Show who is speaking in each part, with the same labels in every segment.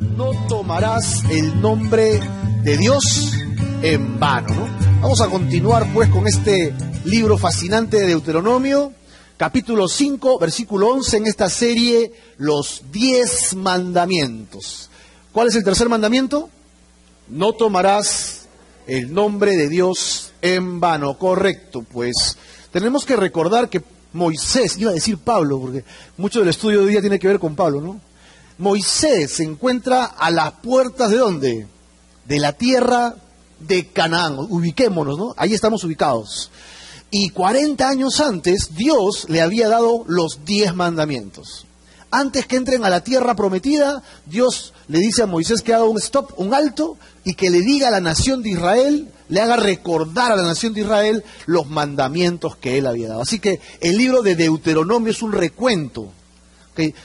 Speaker 1: no tomarás el nombre de Dios en vano. ¿no? Vamos a continuar pues con este libro fascinante de Deuteronomio, capítulo 5, versículo 11, en esta serie, los diez mandamientos. ¿Cuál es el tercer mandamiento? No tomarás el nombre de Dios en vano. Correcto, pues tenemos que recordar que Moisés, iba a decir Pablo, porque mucho del estudio de hoy día tiene que ver con Pablo, ¿no? Moisés se encuentra a las puertas de dónde? De la tierra de Canaán. Ubiquémonos, ¿no? Ahí estamos ubicados. Y 40 años antes, Dios le había dado los 10 mandamientos. Antes que entren a la tierra prometida, Dios le dice a Moisés que haga un stop, un alto, y que le diga a la nación de Israel, le haga recordar a la nación de Israel los mandamientos que él había dado. Así que el libro de Deuteronomio es un recuento,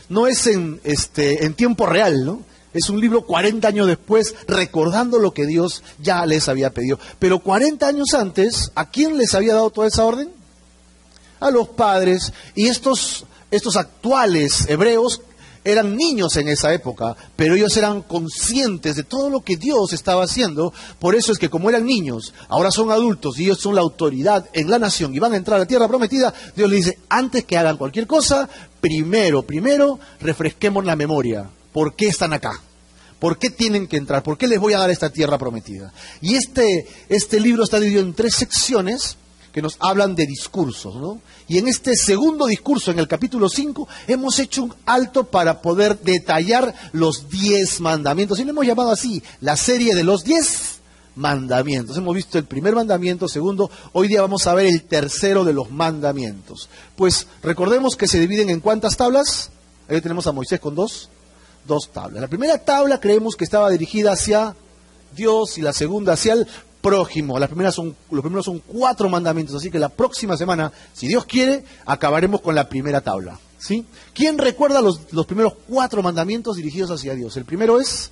Speaker 1: no es en, este, en tiempo real, ¿no? Es un libro 40 años después recordando lo que Dios ya les había pedido. Pero 40 años antes, ¿a quién les había dado toda esa orden? A los padres. Y estos, estos actuales hebreos eran niños en esa época, pero ellos eran conscientes de todo lo que Dios estaba haciendo. Por eso es que como eran niños, ahora son adultos y ellos son la autoridad en la nación y van a entrar a la tierra prometida, Dios les dice, antes que hagan cualquier cosa, primero, primero, refresquemos la memoria. ¿Por qué están acá? ¿Por qué tienen que entrar? ¿Por qué les voy a dar esta tierra prometida? Y este, este libro está dividido en tres secciones que nos hablan de discursos, ¿no? Y en este segundo discurso, en el capítulo 5, hemos hecho un alto para poder detallar los diez mandamientos. Y lo hemos llamado así, la serie de los diez mandamientos. Hemos visto el primer mandamiento, segundo, hoy día vamos a ver el tercero de los mandamientos. Pues recordemos que se dividen en cuántas tablas. Ahí tenemos a Moisés con dos, dos tablas. La primera tabla creemos que estaba dirigida hacia Dios y la segunda hacia el prójimo. Las primeras son, los primeros son cuatro mandamientos, así que la próxima semana, si Dios quiere, acabaremos con la primera tabla. ¿sí? ¿Quién recuerda los, los primeros cuatro mandamientos dirigidos hacia Dios? El primero es,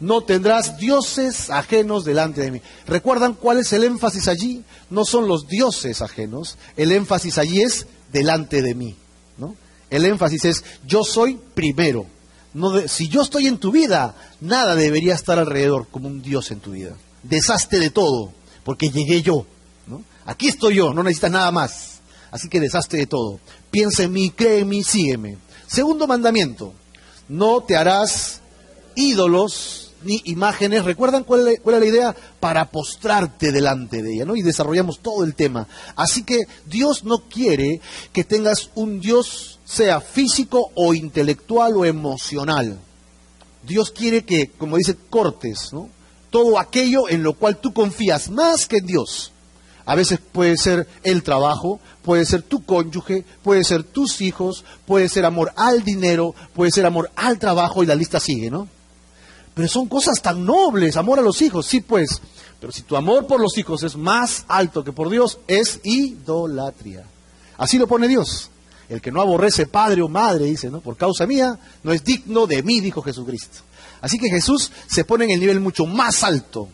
Speaker 1: no tendrás dioses ajenos delante de mí. ¿Recuerdan cuál es el énfasis allí? No son los dioses ajenos, el énfasis allí es delante de mí. ¿no? El énfasis es, yo soy primero si yo estoy en tu vida, nada debería estar alrededor como un Dios en tu vida. Deshazte de todo, porque llegué yo. Aquí estoy yo, no necesitas nada más. Así que deshazte de todo. Piensa en mí, cree en mí, sígueme. Segundo mandamiento, no te harás ídolos ni imágenes. ¿Recuerdan cuál, es la idea? Para postrarte delante de ella, ¿no? Y desarrollamos todo el tema. Así que Dios no quiere que tengas un Dios sea físico o intelectual o emocional. Dios quiere que, como dice, cortes, ¿no? Todo aquello en lo cual tú confías más que en Dios. A veces puede ser el trabajo, puede ser tu cónyuge, puede ser tus hijos, puede ser amor al dinero, puede ser amor al trabajo y la lista sigue, ¿no? Pero son cosas tan nobles, amor a los hijos, sí pues. Pero si tu amor por los hijos es más alto que por Dios, es idolatría. Así lo pone Dios. El que no aborrece padre o madre, dice, ¿no? Por causa mía, no es digno de mí, dijo Jesucristo. Así que Jesús se pone en el nivel mucho más alto.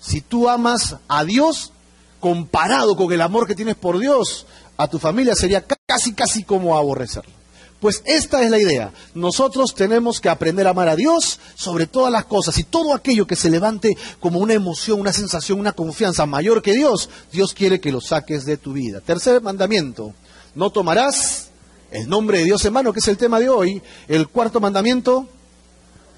Speaker 1: Si tú amas a Dios, comparado con el amor que tienes por Dios, a tu familia sería casi, casi como aborrecerlo. Pues esta es la idea. Nosotros tenemos que aprender a amar a Dios sobre todas las cosas y todo aquello que se levante como una emoción, una sensación, una confianza mayor que Dios, Dios quiere que lo saques de tu vida. Tercer mandamiento, no tomarás el nombre de Dios en mano, que es el tema de hoy. El cuarto mandamiento,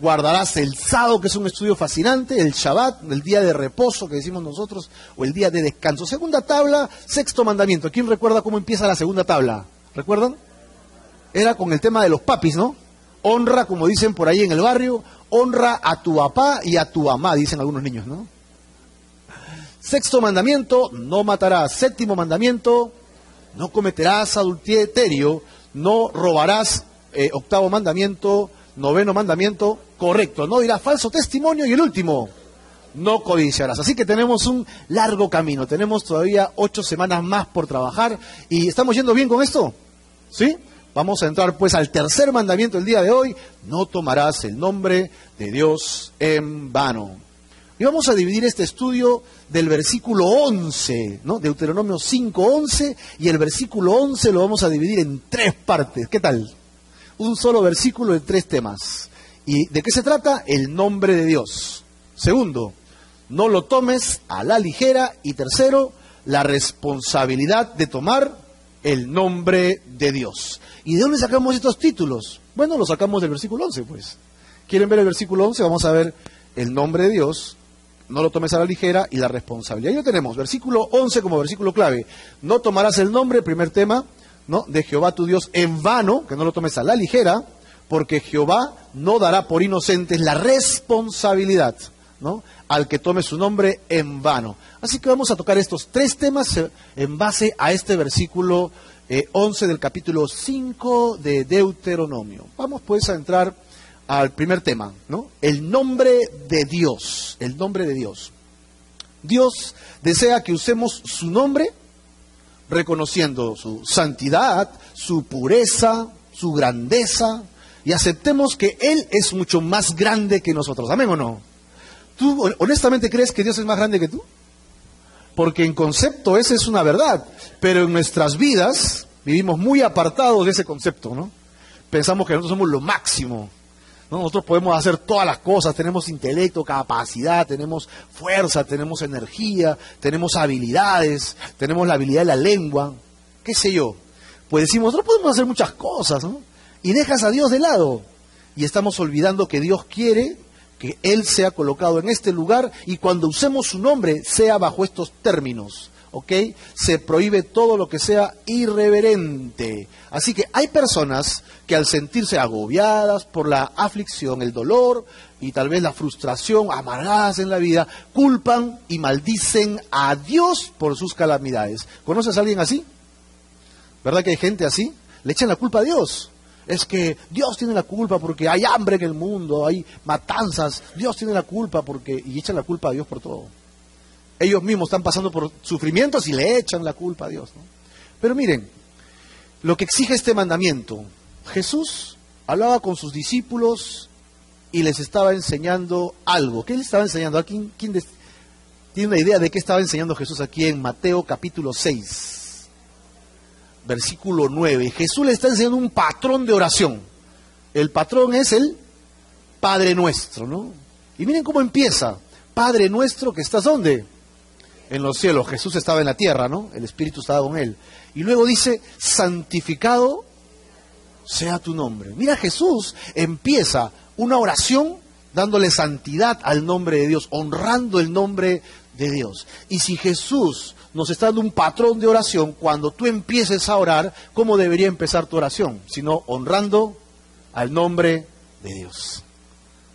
Speaker 1: guardarás el sábado, que es un estudio fascinante, el Shabbat, el día de reposo que decimos nosotros, o el día de descanso. Segunda tabla, sexto mandamiento. ¿Quién recuerda cómo empieza la segunda tabla? ¿Recuerdan? Era con el tema de los papis, ¿no? Honra, como dicen por ahí en el barrio, honra a tu papá y a tu mamá, dicen algunos niños, ¿no? Sexto mandamiento, no matarás. Séptimo mandamiento, no cometerás adulterio no robarás, eh, octavo mandamiento, noveno mandamiento, correcto, no dirás falso testimonio y el último, no codiciarás. Así que tenemos un largo camino, tenemos todavía ocho semanas más por trabajar y estamos yendo bien con esto, ¿sí? Vamos a entrar pues al tercer mandamiento el día de hoy, no tomarás el nombre de Dios en vano. Y vamos a dividir este estudio del versículo 11, ¿no? Deuteronomio 5, 11, y el versículo 11 lo vamos a dividir en tres partes. ¿Qué tal? Un solo versículo de tres temas. ¿Y de qué se trata? El nombre de Dios. Segundo, no lo tomes a la ligera. Y tercero, la responsabilidad de tomar el nombre de Dios. ¿Y de dónde sacamos estos títulos? Bueno, los sacamos del versículo 11, pues. ¿Quieren ver el versículo 11? Vamos a ver el nombre de Dios, no lo tomes a la ligera y la responsabilidad. Ahí lo tenemos, versículo 11 como versículo clave. No tomarás el nombre, primer tema, ¿no? de Jehová tu Dios en vano, que no lo tomes a la ligera, porque Jehová no dará por inocentes la responsabilidad, ¿no? al que tome su nombre en vano. Así que vamos a tocar estos tres temas eh, en base a este versículo 11 eh, del capítulo 5 de Deuteronomio. Vamos pues a entrar al primer tema, ¿no? El nombre de Dios, el nombre de Dios. Dios desea que usemos su nombre reconociendo su santidad, su pureza, su grandeza, y aceptemos que Él es mucho más grande que nosotros. ¿Amén o no? ¿Tú honestamente crees que Dios es más grande que tú? Porque en concepto esa es una verdad, pero en nuestras vidas vivimos muy apartados de ese concepto, ¿no? Pensamos que nosotros somos lo máximo, nosotros podemos hacer todas las cosas, tenemos intelecto, capacidad, tenemos fuerza, tenemos energía, tenemos habilidades, tenemos la habilidad de la lengua, qué sé yo. Pues decimos, nosotros podemos hacer muchas cosas, ¿no? Y dejas a Dios de lado. Y estamos olvidando que Dios quiere que Él sea colocado en este lugar y cuando usemos su nombre sea bajo estos términos. ¿Ok? Se prohíbe todo lo que sea irreverente. Así que hay personas que al sentirse agobiadas por la aflicción, el dolor y tal vez la frustración, amargadas en la vida, culpan y maldicen a Dios por sus calamidades. ¿Conoces a alguien así? ¿Verdad que hay gente así? Le echan la culpa a Dios. Es que Dios tiene la culpa porque hay hambre en el mundo, hay matanzas. Dios tiene la culpa porque... y echan la culpa a Dios por todo ellos mismos están pasando por sufrimientos y le echan la culpa a Dios. Pero miren, lo que exige este mandamiento, Jesús hablaba con sus discípulos y les estaba enseñando algo. ¿Qué les estaba enseñando? ¿Quién, quién tiene una idea de qué estaba enseñando Jesús aquí en Mateo capítulo 6, versículo 9? Jesús le está enseñando un patrón de oración. El patrón es el Padre nuestro, ¿no? Y miren cómo empieza. Padre nuestro que estás dónde? En los cielos. Jesús estaba en la tierra, ¿no? El Espíritu estaba con él. Y luego dice, santificado sea tu nombre. Mira, Jesús empieza una oración dándole santidad al nombre de Dios, honrando el nombre de Dios. Y si Jesús nos está dando un patrón de oración, cuando tú empieces a orar, ¿cómo debería empezar tu oración? Sino honrando al nombre de Dios.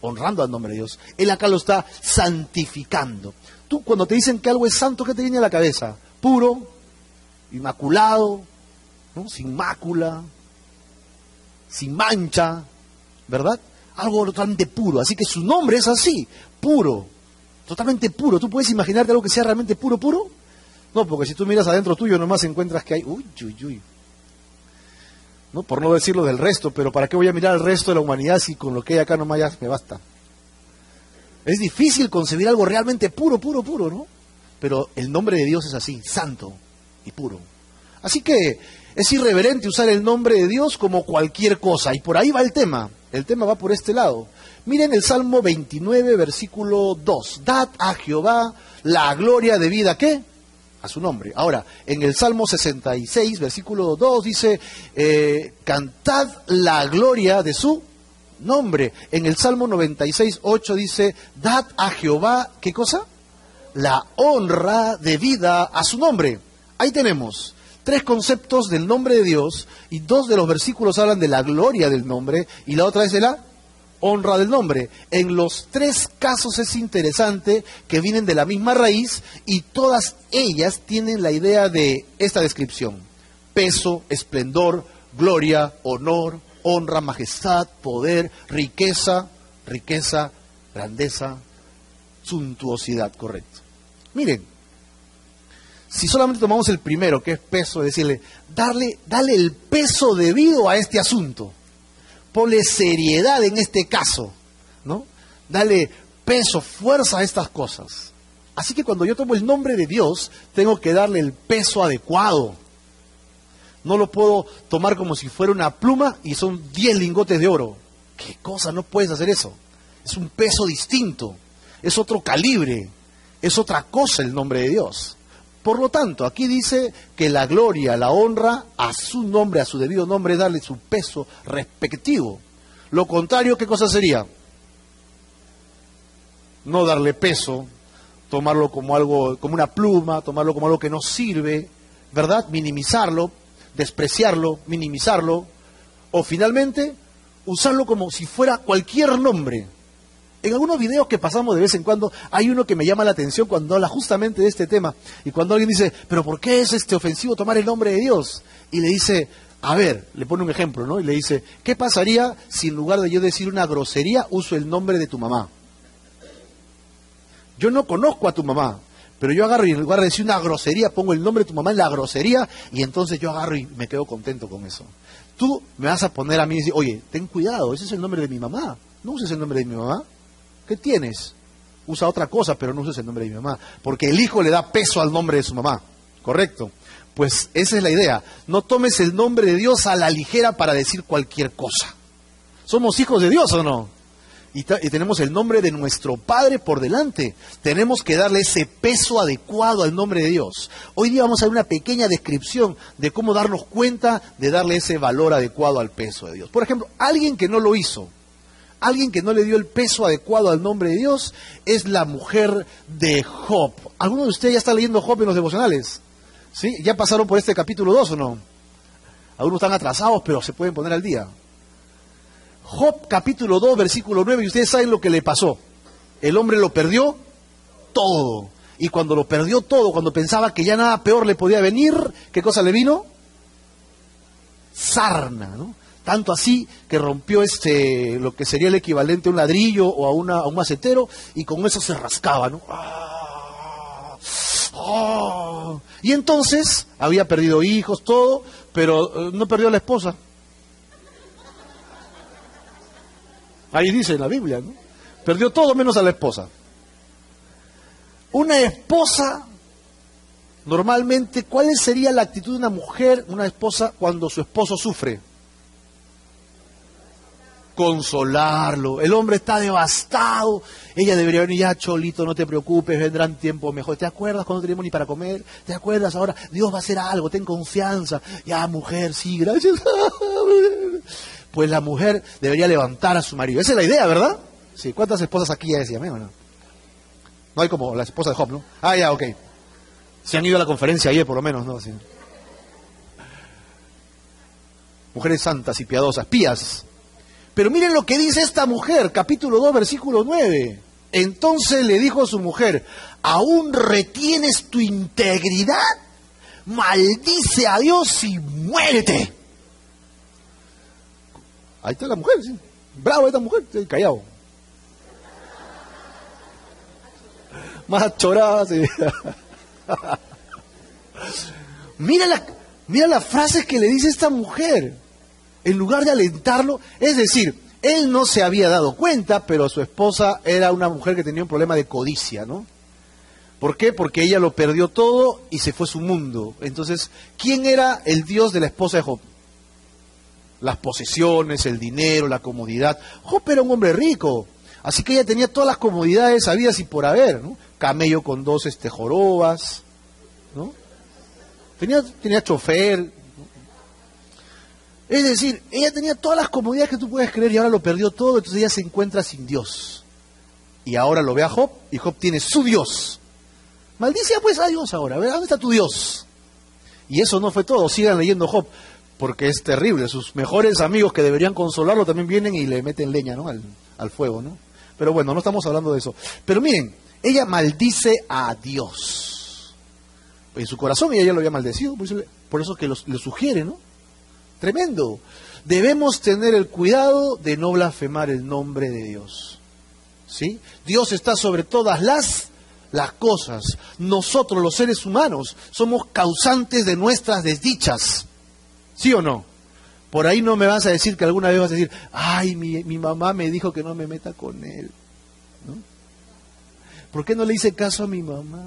Speaker 1: Honrando al nombre de Dios. Él acá lo está santificando tú cuando te dicen que algo es santo, ¿qué te viene a la cabeza? Puro, inmaculado, ¿no? sin mácula, sin mancha, ¿verdad? Algo totalmente puro. Así que su nombre es así, puro, totalmente puro. ¿Tú puedes imaginarte algo que sea realmente puro, puro? No, porque si tú miras adentro tuyo nomás encuentras que hay, uy, uy, uy. ¿No? Por no decirlo del resto, pero ¿para qué voy a mirar al resto de la humanidad si con lo que hay acá nomás ya me basta? Es difícil concebir algo realmente puro, puro, puro, ¿no? Pero el nombre de Dios es así, santo y puro. Así que es irreverente usar el nombre de Dios como cualquier cosa. Y por ahí va el tema. El tema va por este lado. Miren el Salmo 29, versículo 2. Dad a Jehová la gloria de vida, ¿qué? A su nombre. Ahora, en el Salmo 66, versículo 2 dice, eh, cantad la gloria de su nombre. En el Salmo 96, 8 dice, dad a Jehová, ¿qué cosa? La honra debida a su nombre. Ahí tenemos tres conceptos del nombre de Dios y dos de los versículos hablan de la gloria del nombre y la otra es de la honra del nombre. En los tres casos es interesante que vienen de la misma raíz y todas ellas tienen la idea de esta descripción. Peso, esplendor, gloria, honor, honra, majestad, poder, riqueza, riqueza, grandeza, suntuosidad, correcto. Miren, si solamente tomamos el primero, que es peso, decirle, darle, dale el peso debido a este asunto, ponle seriedad en este caso, ¿no? Dale peso, fuerza a estas cosas. Así que cuando yo tomo el nombre de Dios, tengo que darle el peso adecuado. No lo puedo tomar como si fuera una pluma y son 10 lingotes de oro. ¿Qué cosa? No puedes hacer eso. Es un peso distinto, es otro calibre, es otra cosa el nombre de Dios. Por lo tanto, aquí dice que la gloria, la honra a su nombre, a su debido nombre, darle su peso respectivo. Lo contrario, ¿qué cosa sería? No darle peso, tomarlo como algo, como una pluma, tomarlo como algo que no sirve, ¿verdad? Minimizarlo, despreciarlo, minimizarlo, o finalmente usarlo como si fuera cualquier nombre. En algunos videos que pasamos de vez en cuando hay uno que me llama la atención cuando habla justamente de este tema y cuando alguien dice, pero ¿por qué es este ofensivo tomar el nombre de Dios? Y le dice, a ver, le pone un ejemplo, ¿no? Y le dice, ¿qué pasaría si en lugar de yo decir una grosería uso el nombre de tu mamá? Yo no conozco a tu mamá, pero yo agarro y en lugar de decir una grosería pongo el nombre de tu mamá en la grosería y entonces yo agarro y me quedo contento con eso. Tú me vas a poner a mí y decir, oye, ten cuidado, ese es el nombre de mi mamá, no uses el nombre de mi mamá. ¿Qué tienes? Usa otra cosa, pero no uses el nombre de mi mamá, porque el hijo le da peso al nombre de su mamá, ¿correcto? Pues esa es la idea. No tomes el nombre de Dios a la ligera para decir cualquier cosa. ¿Somos hijos de Dios o no? Y, tenemos el nombre de nuestro Padre por delante. Tenemos que darle ese peso adecuado al nombre de Dios. Hoy día vamos a ver una pequeña descripción de cómo darnos cuenta de darle ese valor adecuado al peso de Dios. Por ejemplo, alguien que no lo hizo, alguien que no le dio el peso adecuado al nombre de Dios, es la mujer de Job. ¿Alguno de ustedes ya está leyendo Job en los devocionales? ¿Sí? ¿Ya pasaron por este capítulo 2 o no? Algunos están atrasados, pero se pueden poner al día. Job capítulo 2, versículo 9, y ustedes saben lo que le pasó. El hombre lo perdió todo. Y cuando lo perdió todo, cuando pensaba que ya nada peor le podía venir, ¿qué cosa le vino? Sarna, ¿no? Tanto así que rompió este, lo que sería el equivalente a un ladrillo o a, una, a un macetero, y con eso se rascaba, ¿no? ¡Ah! ¡Ah! Y entonces había perdido hijos, todo, pero eh, no perdió a la esposa. Ahí dice en la Biblia, ¿no? Perdió todo menos a la esposa. Una esposa, normalmente, ¿cuál sería la actitud de una mujer, una esposa, cuando su esposo sufre? Consolarlo. El hombre está devastado. Ella debería venir ya, Cholito, no te preocupes, vendrán tiempos mejores. ¿Te acuerdas cuando teníamos ni para comer? ¿Te acuerdas ahora? Dios va a hacer algo, ten confianza. Ya, mujer, sí, gracias. pues la mujer debería levantar a su marido. Esa es la idea, ¿verdad? Sí, ¿cuántas esposas aquí ya decían, no? No hay como la esposa de Job, ¿no? Ah, ya, ok. Se han ido a la conferencia ayer, por lo menos, ¿no? Mujeres santas y piadosas, pías. Pero miren lo que dice esta mujer, capítulo 2, versículo 9. Entonces le dijo a su mujer, ¿aún retienes tu integridad? Maldice a Dios y muérete. Ahí está la mujer, sí. Bravo esta mujer, callado. Más chorada, sí. mira, la, mira las frases que le dice esta mujer. En lugar de alentarlo, es decir, él no se había dado cuenta, pero su esposa era una mujer que tenía un problema de codicia, ¿no? ¿Por qué? Porque ella lo perdió todo y se fue su mundo. Entonces, ¿quién era el Dios de la esposa de Job? Las posesiones, el dinero, la comodidad. Job era un hombre rico, así que ella tenía todas las comodidades habidas y por haber, ¿no? Camello con dos este, jorobas, ¿no? Tenía, tenía chofer. Es decir, ella tenía todas las comodidades que tú puedes creer y ahora lo perdió todo, entonces ella se encuentra sin Dios. Y ahora lo ve a Job y Job tiene su Dios. Maldice pues a Dios ahora, ¿dónde está tu Dios? Y eso no fue todo, sigan leyendo Job porque es terrible. Sus mejores amigos que deberían consolarlo también vienen y le meten leña al, fuego. ¿no? Pero bueno, no estamos hablando de eso. Pero miren, ella maldice a Dios. En su corazón ella ya lo había maldecido, por eso, que le sugiere, ¿no? Tremendo. Debemos tener el cuidado de no blasfemar el nombre de Dios. ¿Sí? Dios está sobre todas las cosas. Nosotros los seres humanos somos causantes de nuestras desdichas. ¿Sí o no? Por ahí no me vas a decir que alguna vez vas a decir, ay, mi, mamá me dijo que no me meta con él. ¿No? ¿Por qué no le hice caso a mi mamá?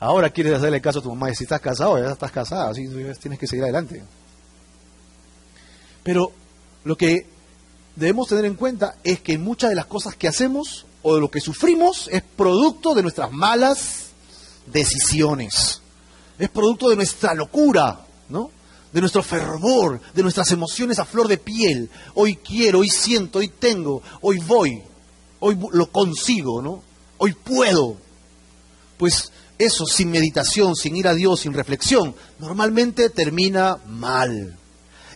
Speaker 1: Ahora quieres hacerle caso a tu mamá y si estás casado, ya estás casada, así tienes que seguir adelante. Pero lo que debemos tener en cuenta es que muchas de las cosas que hacemos o de lo que sufrimos es producto de nuestras malas decisiones. Es producto de nuestra locura, ¿no? De nuestro fervor, de nuestras emociones a flor de piel. Hoy quiero, hoy siento, hoy tengo, hoy voy, hoy lo consigo, ¿no? Hoy puedo. Pues eso sin meditación, sin ir a Dios, sin reflexión, normalmente termina mal.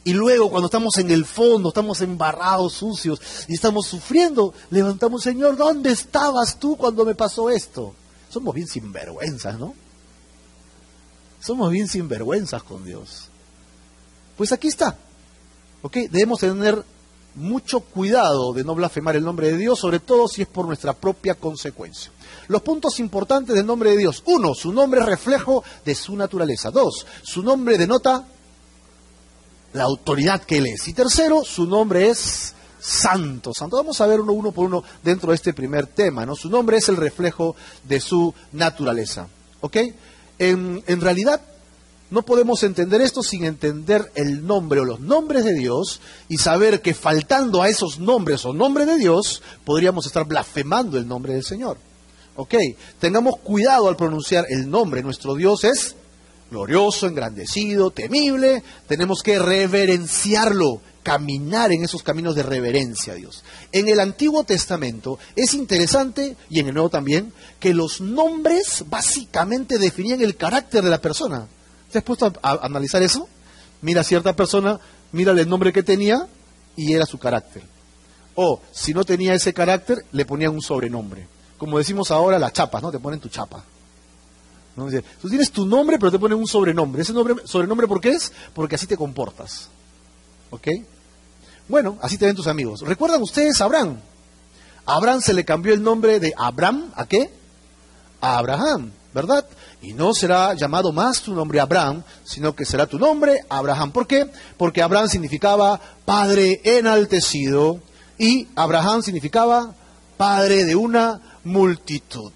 Speaker 1: Y luego cuando estamos en el fondo, estamos embarrados, sucios, y estamos sufriendo, levantamos, Señor, ¿dónde estabas tú cuando me pasó esto? Somos bien sinvergüenzas, ¿no? Somos bien sinvergüenzas con Dios. Pues aquí está. ¿Ok? Debemos tener mucho cuidado de no blasfemar el nombre de Dios, sobre todo si es por nuestra propia consecuencia. Los puntos importantes del nombre de Dios. Uno, su nombre es reflejo de su naturaleza. Dos, su nombre denota la autoridad que Él es. Y tercero, su nombre es Santo. Santo. Vamos a ver uno, uno por uno dentro de este primer tema. ¿no? Su nombre es el reflejo de su naturaleza. ¿Ok? En, realidad, no podemos entender esto sin entender el nombre o los nombres de Dios y saber que faltando a esos nombres o nombres de Dios, podríamos estar blasfemando el nombre del Señor. ¿Ok? Tengamos cuidado al pronunciar el nombre. Nuestro Dios es glorioso, engrandecido, temible, tenemos que reverenciarlo, caminar en esos caminos de reverencia a Dios. En el Antiguo Testamento es interesante, y en el Nuevo también, que los nombres básicamente definían el carácter de la persona. ¿Te has puesto a, analizar eso? Mira a cierta persona, mírale el nombre que tenía y era su carácter. O si no tenía ese carácter, le ponían un sobrenombre. Como decimos ahora, las chapas, ¿no? Te ponen tu chapa. ¿no? tú tienes tu nombre, pero te ponen un sobrenombre. ¿Ese nombre, sobrenombre por qué es? Porque así te comportas. ¿Ok? Bueno, así te ven tus amigos. ¿Recuerdan ustedes a Abraham? A Abraham se le cambió el nombre de Abraham a qué? A Abraham, ¿verdad? Y no será llamado más tu nombre Abraham, sino que será tu nombre Abraham. ¿Por qué? Porque Abraham significaba padre enaltecido y Abraham significaba padre de una multitud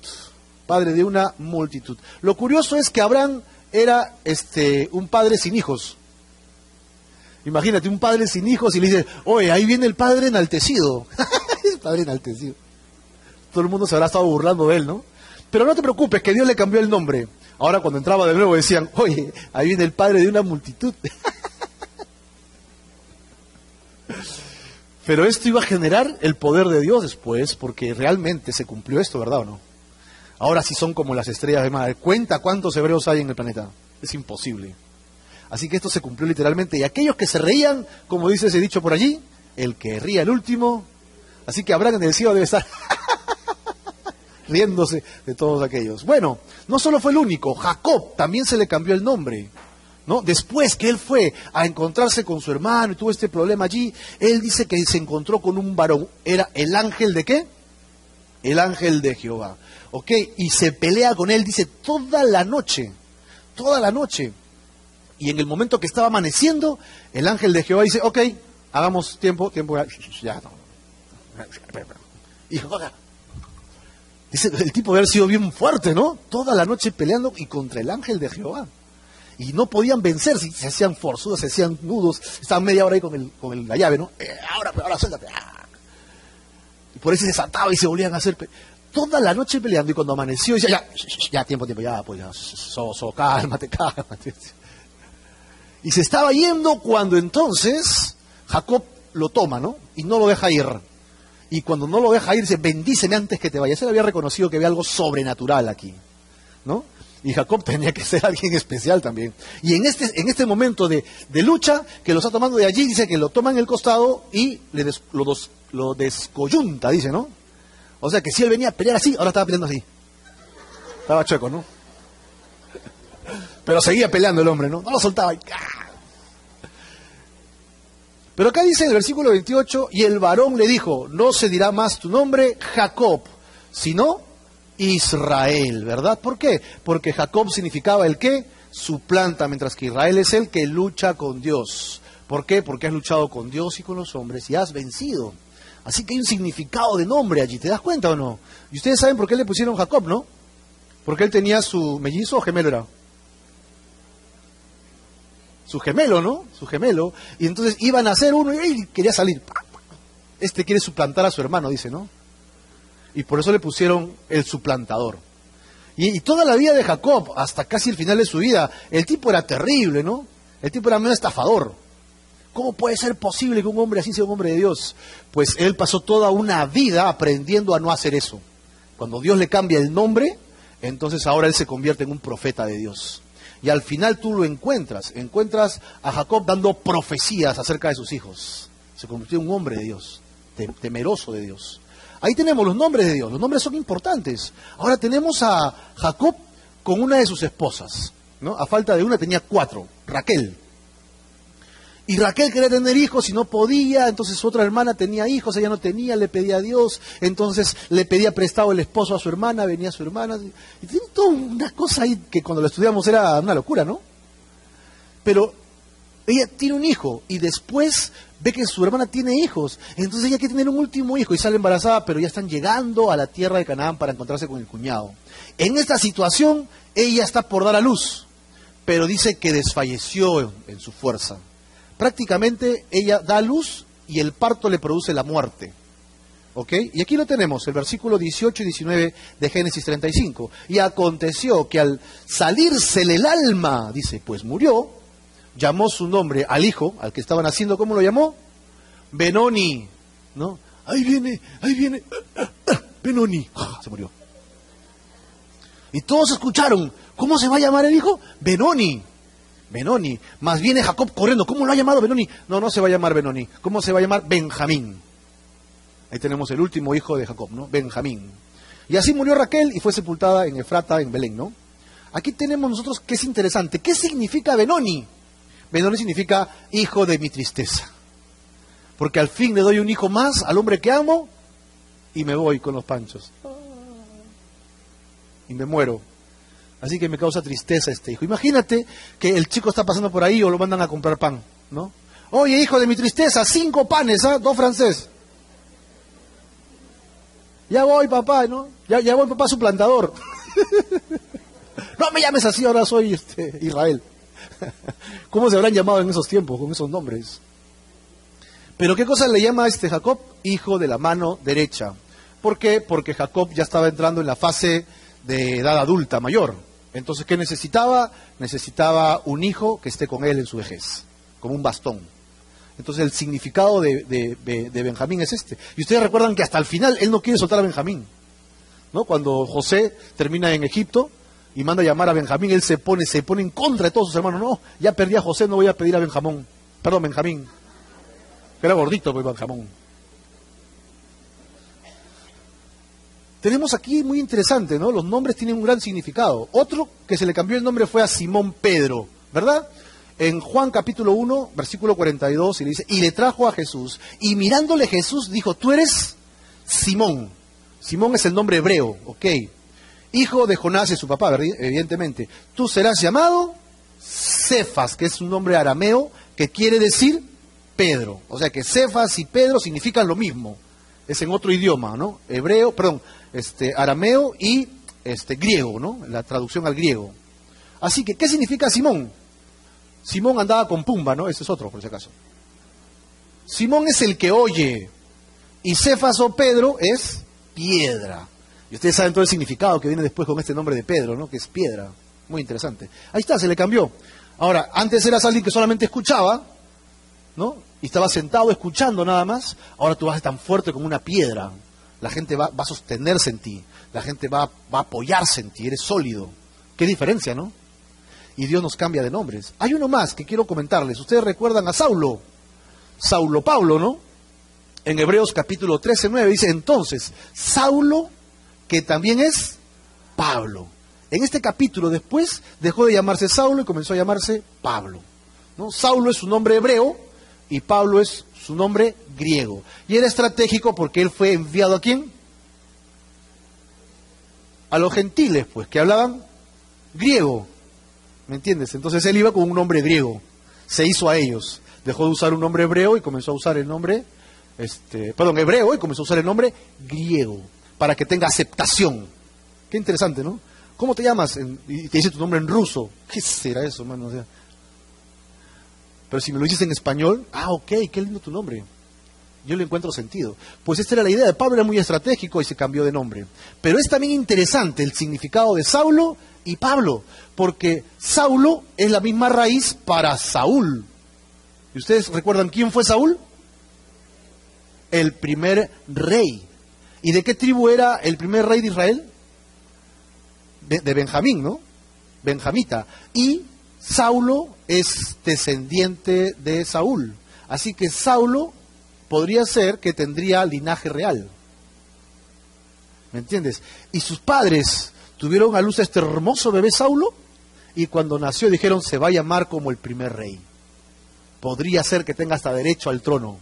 Speaker 1: padre de una multitud. Lo curioso es que Abraham era este, un padre sin hijos. Imagínate, un padre sin hijos y le dice, oye, ahí viene el padre enaltecido. el padre enaltecido. Todo el mundo se habrá estado burlando de él, ¿no? Pero no te preocupes, que Dios le cambió el nombre. Ahora cuando entraba de nuevo decían, oye, ahí viene el padre de una multitud. Pero esto iba a generar el poder de Dios después, porque realmente se cumplió esto, ¿verdad o no? Ahora sí son como las estrellas de mar. Cuenta cuántos hebreos hay en el planeta. Es imposible. Así que esto se cumplió literalmente. Y aquellos que se reían, como dice ese dicho por allí, el que ría el último. Así que Abraham en el cielo debe estar riéndose de todos aquellos. Bueno, no solo fue el único, Jacob también se le cambió el nombre. ¿No? Después que él fue a encontrarse con su hermano y tuvo este problema allí, él dice que se encontró con un varón. ¿Era el ángel de qué? El ángel de Jehová. ¿ok? Y se pelea con él, dice, toda la noche, toda la noche. Y en el momento que estaba amaneciendo, el ángel de Jehová dice, ok, hagamos tiempo, tiempo, ya, no. Y. Dice, el tipo debe haber sido bien fuerte, ¿no? Toda la noche peleando y contra el ángel de Jehová. Y no podían vencer, se hacían forzudos, se hacían nudos, estaban media hora ahí con, el, con la llave, ¿no? Eh, ahora, ahora suéltate. Ah. Y por eso se saltaba y se volvían a hacer toda la noche peleando y cuando amaneció decía, ya, ya, tiempo, tiempo, ya, pues ya, so, so, cálmate, cálmate. Y se estaba yendo cuando entonces Jacob lo toma, ¿no? Y no lo deja ir. Y cuando no lo deja ir, dice, bendíceme antes que te vayas. Él había reconocido que había algo sobrenatural aquí, ¿no? Y Jacob tenía que ser alguien especial también. Y en este, en este momento de, de lucha, que lo está tomando de allí, dice que lo toma en el costado y le lo, lo descoyunta, dice, ¿no? O sea que si él venía a pelear así, ahora estaba peleando así. Estaba chueco, ¿no? Pero seguía peleando el hombre, ¿no? No lo soltaba. Pero acá dice en el versículo 28, y el varón le dijo, no se dirá más tu nombre Jacob, sino Israel, ¿verdad? ¿Por qué? Porque Jacob significaba el qué? Su planta, mientras que Israel es el que lucha con Dios. ¿Por qué? Porque has luchado con Dios y con los hombres y has vencido. Así que hay un significado de nombre allí, ¿te das cuenta o no? Y ustedes saben por qué le pusieron Jacob, ¿no? Porque él tenía su mellizo o gemelo. Su gemelo, ¿no? Su gemelo. Y entonces iban a hacer uno y quería salir. Este quiere suplantar a su hermano, dice, ¿no? Y por eso le pusieron el suplantador. Y, toda la vida de Jacob, hasta casi el final de su vida, el tipo era terrible, ¿no? El tipo era medio estafador. ¿Cómo puede ser posible que un hombre así sea un hombre de Dios? Pues él pasó toda una vida aprendiendo a no hacer eso. Cuando Dios le cambia el nombre, entonces ahora él se convierte en un profeta de Dios. Y al final tú lo encuentras, encuentras a Jacob dando profecías acerca de sus hijos. Se convirtió en un hombre de Dios, temeroso de Dios. Ahí tenemos los nombres de Dios, los nombres son importantes. Ahora tenemos a Jacob con una de sus esposas, ¿no? A falta de una tenía cuatro, Raquel. Y Raquel quería tener hijos y no podía, entonces otra hermana tenía hijos, ella no tenía, le pedía a Dios, entonces le pedía prestado el esposo a su hermana, venía su hermana. Y tiene toda una cosa ahí que cuando lo estudiamos era una locura, ¿no? Pero ella tiene un hijo y después ve que su hermana tiene hijos, entonces ella quiere tener un último hijo y sale embarazada, pero ya están llegando a la tierra de Canaán para encontrarse con el cuñado. En esta situación, ella está por dar a luz, pero dice que desfalleció en su fuerza prácticamente ella da luz y el parto le produce la muerte. ¿Ok? Y aquí lo tenemos, el versículo 18 y 19 de Génesis 35. Y aconteció que al salírsele el alma, dice, pues murió, llamó su nombre al hijo, al que estaban haciendo, ¿cómo lo llamó? Benoni, ¿no? Ahí viene, ahí viene, Benoni, se murió. Y todos escucharon, ¿cómo se va a llamar el hijo? Benoni. Benoni. Más viene Jacob corriendo. ¿Cómo lo ha llamado Benoni? No, no se va a llamar Benoni. ¿Cómo se va a llamar? Benjamín. Ahí tenemos el último hijo de Jacob, ¿no? Benjamín. Y así murió Raquel y fue sepultada en Efrata, en Belén, ¿no? Aquí tenemos nosotros que es interesante. ¿Qué significa Benoni? Benoni significa hijo de mi tristeza. Porque al fin le doy un hijo más al hombre que amo y me voy con los panchos. Y me muero. Así que me causa tristeza este hijo. Imagínate que el chico está pasando por ahí o lo mandan a comprar pan, ¿no? Oye, hijo de mi tristeza, cinco panes, ¿ah? Dos francés. Ya voy, papá, ¿no? Ya, voy, papá, suplantador. no me llames así, ahora soy este, Israel. ¿Cómo se habrán llamado en esos tiempos con esos nombres? Pero ¿qué cosa le llama a este Jacob? Hijo de la mano derecha. ¿Por qué? Porque Jacob ya estaba entrando en la fase de edad adulta mayor. Entonces, ¿qué necesitaba? Necesitaba un hijo que esté con él en su vejez, como un bastón. Entonces, el significado de, Benjamín es este. Y ustedes recuerdan que hasta el final él no quiere soltar a Benjamín. ¿no? Cuando José termina en Egipto y manda a llamar a Benjamín, él se pone, se pone en contra de todos sus hermanos. No, ya perdí a José, no voy a pedir a Benjamín. Perdón, Benjamín. era gordito, pues Benjamín. Tenemos aquí muy interesante, ¿no? Los nombres tienen un gran significado. Otro que se le cambió el nombre fue a Simón Pedro, ¿verdad? En Juan capítulo 1, versículo 42, y le dice, y le trajo a Jesús, y mirándole Jesús dijo, tú eres Simón. Simón es el nombre hebreo, ok. Hijo de Jonás y su papá, evidentemente. Tú serás llamado Cefas, que es un nombre arameo que quiere decir Pedro. O sea que Cefas y Pedro significan lo mismo. Es en otro idioma, ¿no? Hebreo, perdón, este, arameo y este, griego, ¿no? La traducción al griego. Así que, ¿qué significa Simón? Simón andaba con Pumba, ¿no? Ese es otro, por si acaso. Simón es el que oye. Y Cefas o Pedro es piedra. Y ustedes saben todo el significado que viene después con este nombre de Pedro, ¿no? Que es piedra. Muy interesante. Ahí está, se le cambió. Ahora, antes eras alguien que solamente escuchaba, ¿no? Y estaba sentado escuchando nada más. Ahora tú vas tan fuerte como una piedra la gente va, a sostenerse en ti, la gente va, va, a apoyarse en ti, eres sólido. Qué diferencia, ¿no? Y Dios nos cambia de nombres. Hay uno más que quiero comentarles. Ustedes recuerdan a Saulo, Saulo Pablo, ¿no? En Hebreos capítulo 13, 9 dice, entonces, Saulo, que también es Pablo. En este capítulo después dejó de llamarse Saulo y comenzó a llamarse Pablo. ¿no? Saulo es su nombre hebreo y Pablo es su nombre griego. Y era estratégico porque él fue enviado a quién? A los gentiles, pues, que hablaban griego. ¿Me entiendes? Entonces él iba con un nombre griego. Se hizo a ellos. Dejó de usar un nombre hebreo y comenzó a usar el nombre, este, perdón, hebreo y comenzó a usar el nombre griego para que tenga aceptación. Qué interesante, ¿no? ¿Cómo te llamas? y te dice tu nombre en ruso. ¿Qué será eso, hermano? Pero si me lo dices en español, ah, ok, qué lindo tu nombre. Yo le encuentro sentido. Pues esta era la idea de Pablo, era muy estratégico y se cambió de nombre. Pero es también interesante el significado de Saulo y Pablo, porque Saulo es la misma raíz para Saúl. ¿Y ustedes recuerdan quién fue Saúl? El primer rey. ¿Y de qué tribu era el primer rey de Israel? De, de Benjamín, ¿no? Benjamita. Y Saulo es descendiente de Saúl. Así que Saulo podría ser que tendría linaje real. ¿Me entiendes? Y sus padres tuvieron a luz a este hermoso bebé Saulo y cuando nació dijeron se va a llamar como el primer rey. Podría ser que tenga hasta derecho al trono,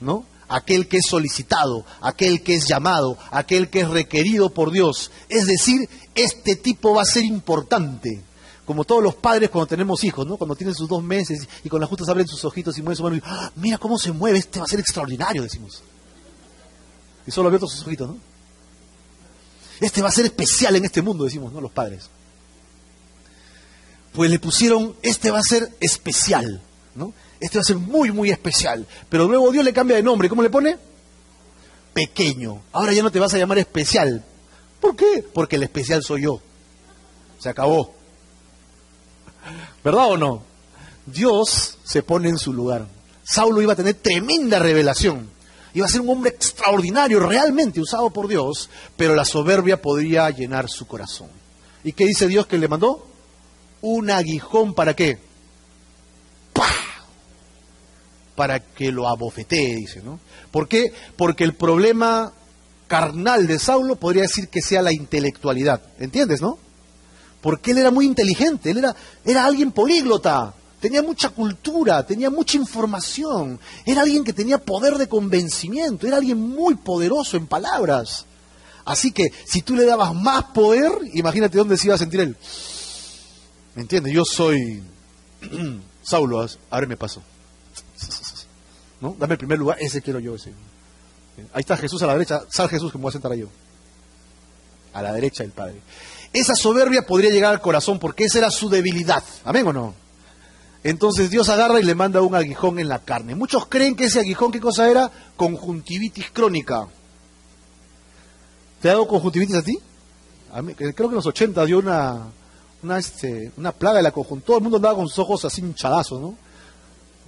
Speaker 1: ¿no? Aquel que es solicitado, aquel que es llamado, aquel que es requerido por Dios. Es decir, este tipo va a ser importante. Como todos los padres cuando tenemos hijos, ¿no? Cuando tienen sus dos meses y con las justas abren sus ojitos y mueven su mano y ¡Ah! mira cómo se mueve, este va a ser extraordinario, decimos. Y solo abierto sus ojitos, ¿no? Este va a ser especial en este mundo, decimos, ¿no? Los padres. Pues le pusieron, este va a ser especial, ¿no? Este va a ser muy, muy especial. Pero luego Dios le cambia de nombre. ¿Cómo le pone? Pequeño. Ahora ya no te vas a llamar especial. ¿Por qué? Porque el especial soy yo. Se acabó. ¿Verdad o no? Dios se pone en su lugar. Saulo iba a tener tremenda revelación. Iba a ser un hombre extraordinario, realmente usado por Dios, pero la soberbia podría llenar su corazón. ¿Y qué dice Dios que le mandó? Un aguijón para qué? Para que lo abofetee, dice, ¿no? ¿Por qué? Porque el problema carnal de Saulo podría decir que sea la intelectualidad. ¿Entiendes, no? Porque él era muy inteligente, él era, era alguien políglota tenía mucha cultura, tenía mucha información, era alguien que tenía poder de convencimiento, era alguien muy poderoso en palabras. Así que si tú le dabas más poder, imagínate dónde se iba a sentir él. ¿Me entiendes? Yo soy Saulo, a ver me paso. ¿No? Dame el primer lugar, ese quiero yo, ese. Ahí está Jesús a la derecha, sal Jesús que me voy a sentar yo. A la derecha del Padre. Esa soberbia podría llegar al corazón porque esa era su debilidad. ¿Amén o no? Entonces Dios agarra y le manda un aguijón en la carne. Muchos creen que ese aguijón, ¿qué cosa era? Conjuntivitis crónica. ¿Te ha dado conjuntivitis a ti? creo que en los 80 dio una, una, este, una plaga de la conjuntivitis. Todo el mundo andaba con sus ojos así hinchadazos, ¿no?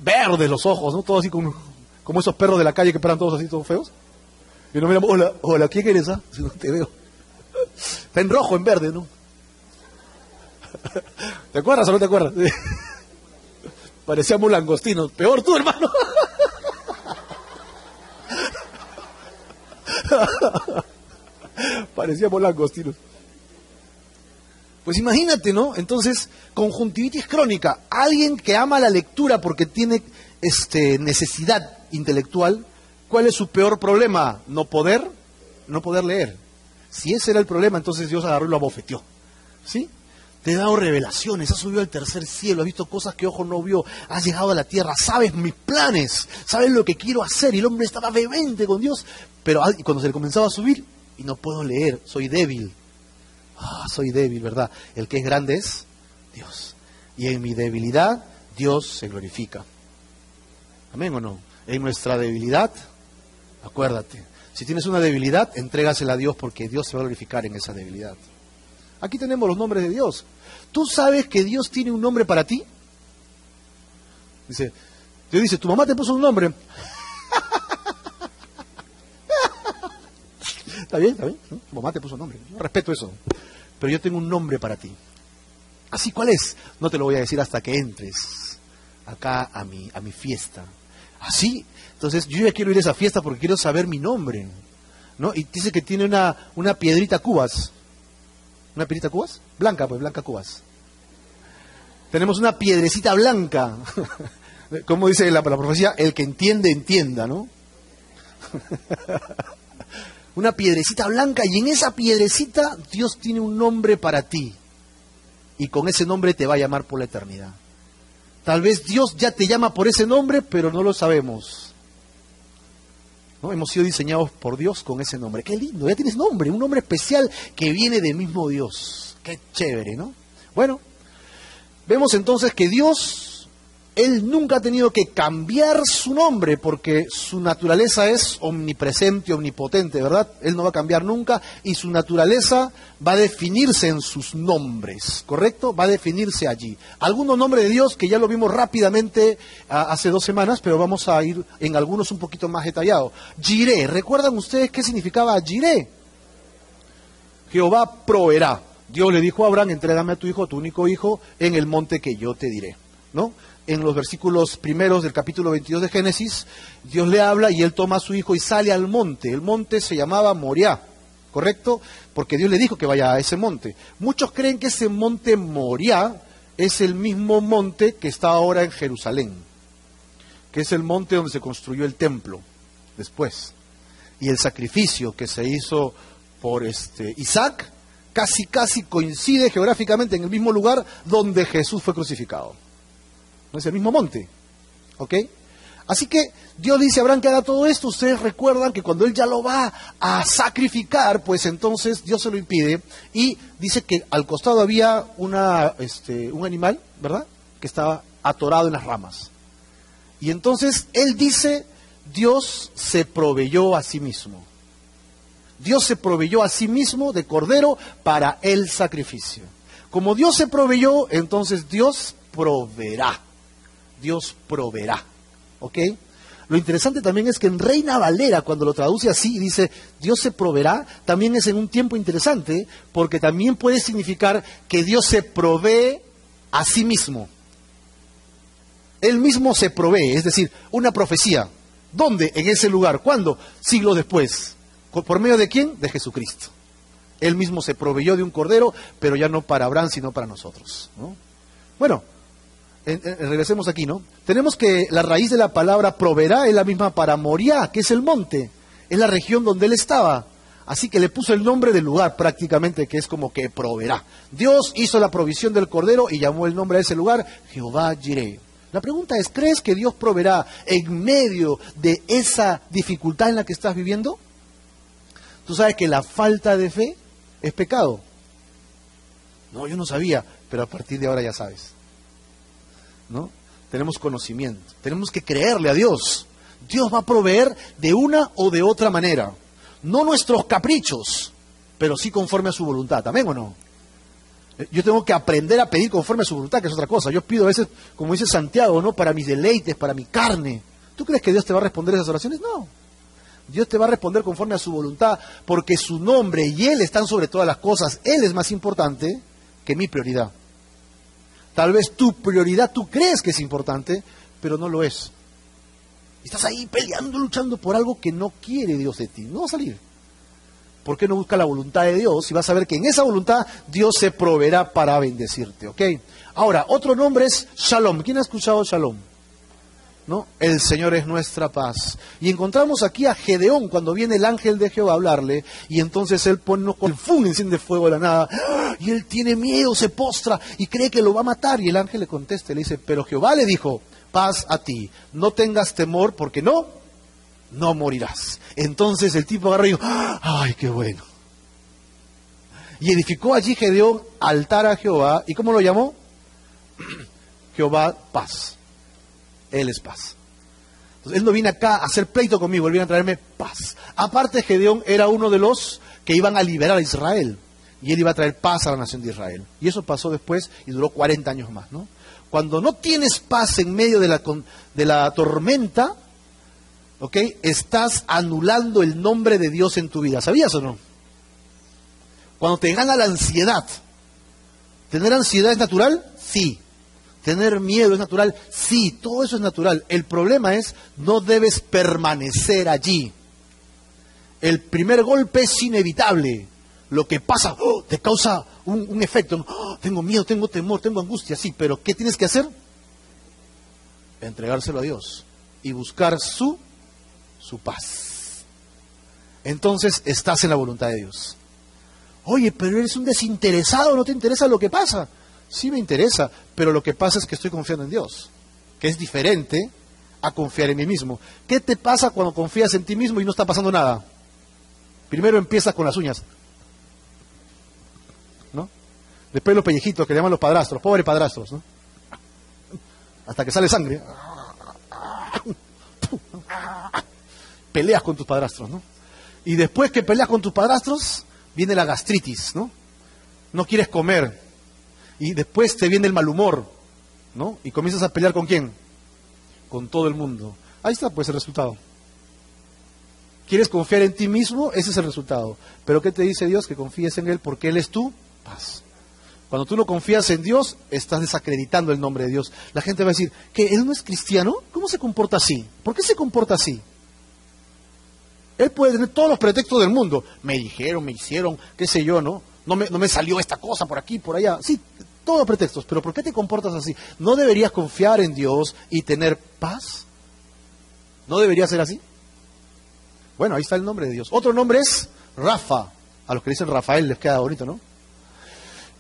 Speaker 1: Verdes los ojos, ¿no? Todos así como, como esos perros de la calle que esperan todos así, todos feos. Y no me hola, hola, ¿quién eres? Ah? Si no te veo. En rojo, en verde, ¿no? ¿Te acuerdas o no te acuerdas? Parecíamos langostinos. Peor tú, hermano. Parecíamos langostinos. Pues imagínate, ¿no? Entonces, conjuntivitis crónica, alguien que ama la lectura porque tiene este, necesidad intelectual, ¿cuál es su peor problema? No poder, no poder leer. Si ese era el problema, entonces Dios agarró y lo abofeteó. ¿Sí? Te he dado revelaciones, has subido al tercer cielo, has visto cosas que ojo no vio, has llegado a la tierra, sabes mis planes, sabes lo que quiero hacer. Y el hombre estaba vehemente con Dios, pero cuando se le comenzaba a subir, y no puedo leer, soy débil. Ah, soy débil, ¿verdad? El que es grande es Dios. Y en mi debilidad, Dios se glorifica. ¿Amén o no? En nuestra debilidad, acuérdate, si tienes una debilidad, entrégasela a Dios porque Dios se va a glorificar en esa debilidad. Aquí tenemos los nombres de Dios. ¿Tú sabes que Dios tiene un nombre para ti? Dice, Dios dice, tu mamá te puso un nombre. está bien, está bien. Tu mamá te puso un nombre. Yo respeto eso. Pero yo tengo un nombre para ti. ¿Así cuál es? No te lo voy a decir hasta que entres acá a mi, a mi fiesta. ¿Así? Entonces yo ya quiero ir a esa fiesta porque quiero saber mi nombre. ¿no? Y dice que tiene una, una piedrita cubas. ¿Una piedrita cubas? Blanca, pues, blanca cubas. Tenemos una piedrecita blanca. Como dice la, la profecía, el que entiende, entienda, ¿no? una piedrecita blanca y en esa piedrecita Dios tiene un nombre para ti. Y con ese nombre te va a llamar por la eternidad. Tal vez Dios ya te llama por ese nombre, pero no lo sabemos. ¿No? Hemos sido diseñados por Dios con ese nombre. Qué lindo, ya tienes nombre, un nombre especial que viene del mismo Dios. Qué chévere, ¿no? Bueno, vemos entonces que Dios Él nunca ha tenido que cambiar su nombre porque su naturaleza es omnipresente, omnipotente, ¿verdad? Él no va a cambiar nunca y su naturaleza va a definirse en sus nombres, ¿correcto? Va a definirse allí. Algunos nombres de Dios que ya lo vimos rápidamente ah, hace dos semanas, pero vamos a ir en algunos un poquito más detallados. Jiré, ¿recuerdan ustedes qué significaba Jiré? Jehová proveerá. Dios le dijo a Abraham, entrégame a tu hijo, tu único hijo, en el monte que yo te diré, ¿no? En los versículos primeros del capítulo 22 de Génesis, Dios le habla y él toma a su hijo y sale al monte. El monte se llamaba Moriah, ¿correcto? Porque Dios le dijo que vaya a ese monte. Muchos creen que ese monte Moriah es el mismo monte que está ahora en Jerusalén, que es el monte donde se construyó el templo después. Y el sacrificio que se hizo por este Isaac casi casi coincide geográficamente en el mismo lugar donde Jesús fue crucificado. No es el mismo monte. ¿Ok? Así que Dios dice a Abraham que haga todo esto. Ustedes recuerdan que cuando él ya lo va a sacrificar, pues entonces Dios se lo impide. Y dice que al costado había este, un animal, ¿verdad? Que estaba atorado en las ramas. Y entonces él dice, Dios se proveyó a sí mismo. Dios se proveyó a sí mismo de cordero para el sacrificio. Como Dios se proveyó, entonces Dios proveerá. Dios proveerá. ¿Ok? Lo interesante también es que en Reina Valera, cuando lo traduce así dice Dios se proveerá, también es en un tiempo interesante, porque también puede significar que Dios se provee a sí mismo. Él mismo se provee, es decir, una profecía. ¿Dónde? En ese lugar. ¿Cuándo? Siglos después. ¿Por medio de quién? De Jesucristo. Él mismo se proveyó de un cordero, pero ya no para Abraham, sino para nosotros. Bueno, regresemos aquí, ¿no? Tenemos que la raíz de la palabra proveerá es la misma para Moria, que es el monte, es la región donde él estaba. Así que le puso el nombre del lugar prácticamente, que es como que proveerá. Dios hizo la provisión del cordero y llamó el nombre a ese lugar Jehová Jireh. La pregunta es, ¿crees que Dios proveerá en medio de esa dificultad en la que estás viviendo? Tú sabes que la falta de fe es pecado. No, yo no sabía, pero a partir de ahora ya sabes. ¿No? Tenemos conocimiento, tenemos que creerle a Dios. Dios va a proveer de una o de otra manera. No nuestros caprichos, pero sí conforme a su voluntad. ¿Amén o no? Eh, yo tengo que aprender a pedir conforme a su voluntad, que es otra cosa. Yo pido a veces, como dice Santiago, ¿no? Para mis deleites, para mi carne. ¿Tú crees que Dios te va a responder esas oraciones? No. Dios te va a responder conforme a su voluntad, porque su nombre y Él están sobre todas las cosas. Él es más importante que mi prioridad. Tal vez tu prioridad tú crees que es importante, pero no lo es. Estás ahí peleando, luchando por algo que no quiere Dios de ti. No va a salir. ¿Por qué no busca la voluntad de Dios? Y vas a ver que en esa voluntad Dios se proveerá para bendecirte. Ahora, otro nombre es Shalom. ¿Quién ha escuchado Shalom? El Señor es nuestra paz. Y encontramos aquí a Gedeón cuando viene el ángel de Jehová a hablarle, y entonces él pone con fum, enciende fuego de la nada, y él tiene miedo, se postra y cree que lo va a matar, y el ángel le contesta, le dice, pero Jehová le dijo, paz a ti, no tengas temor, porque no, no morirás. Entonces el tipo agarró y dijo, ay, qué bueno. Y edificó allí Gedeón altar a Jehová, ¿y cómo lo llamó? Jehová paz. Él es paz. Entonces, él no viene acá a hacer pleito conmigo, él viene a traerme paz. Aparte, Gedeón era uno de los que iban a liberar a Israel. Y él iba a traer paz a la nación de Israel. Y eso pasó después y duró 40 años más, ¿no? Cuando no tienes paz en medio de la, de la tormenta, ¿ok? Estás anulando el nombre de Dios en tu vida. ¿Sabías o no? Cuando te gana la ansiedad. ¿Tener ansiedad es natural? Sí. Tener miedo es natural. Sí, todo eso es natural. El problema es, no debes permanecer allí. El primer golpe es inevitable. Lo que pasa ¡oh! te causa un, efecto. ¡Oh! tengo miedo, tengo temor, tengo angustia, sí, pero ¿qué tienes que hacer? Entregárselo a Dios y buscar su, su paz. Entonces estás en la voluntad de Dios. Oye, pero eres un desinteresado, no te interesa lo que pasa. Sí me interesa, pero lo que pasa es que estoy confiando en Dios, que es diferente a confiar en mí mismo. ¿Qué te pasa cuando confías en ti mismo y no está pasando nada? Primero empiezas con las uñas. ¿No? Después los pellejitos que llaman los padrastros, pobres padrastros, ¿no? hasta que sale sangre. Peleas con tus padrastros, ¿no? Y después que peleas con tus padrastros, viene la gastritis, ¿no? No quieres comer. Y después te viene el mal humor, ¿no? Y comienzas a pelear con quién? Con todo el mundo. Ahí está pues el resultado. ¿Quieres confiar en ti mismo? Ese es el resultado. Pero ¿qué te dice Dios? Que confíes en Él porque Él es tu paz. Cuando tú no confías en Dios, estás desacreditando el nombre de Dios. La gente va a decir, ¿que Él no es cristiano? ¿Cómo se comporta así? ¿Por qué se comporta así? Él puede tener todos los pretextos del mundo. Me dijeron, me hicieron, qué sé yo, ¿no? No me, no me salió esta cosa por aquí, por allá. Sí, todos pretextos. Pero ¿por qué te comportas así? ¿No deberías confiar en Dios y tener paz? ¿No debería ser así? Bueno, ahí está el nombre de Dios. Otro nombre es Rafa. A los que dicen Rafael les queda bonito, ¿no?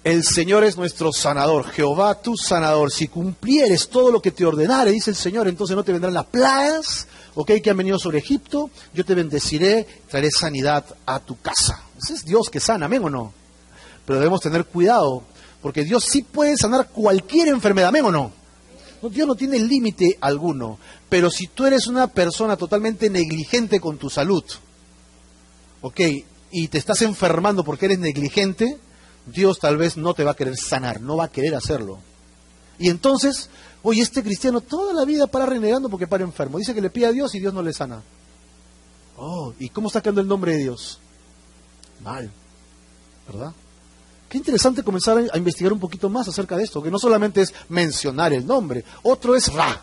Speaker 1: El Señor es nuestro sanador, Jehová tu sanador. Si cumplieres todo lo que te ordenare, dice el Señor, entonces no te vendrán las plagas, ok, que han venido sobre Egipto, yo te bendeciré, traeré sanidad a tu casa. Ese es Dios que sana, amén o no. Pero debemos tener cuidado, porque Dios sí puede sanar cualquier enfermedad, amén o no. Dios no tiene límite alguno, pero si tú eres una persona totalmente negligente con tu salud, ok, y te estás enfermando porque eres negligente, Dios tal vez no te va a querer sanar, no va a querer hacerlo. Y entonces, oye, este cristiano toda la vida para renegando porque para enfermo. Dice que le pide a Dios y Dios no le sana. Oh, ¿y cómo está quedando el nombre de Dios? Mal, ¿verdad? Qué interesante comenzar a investigar un poquito más acerca de esto, que no solamente es mencionar el nombre, otro es Ra,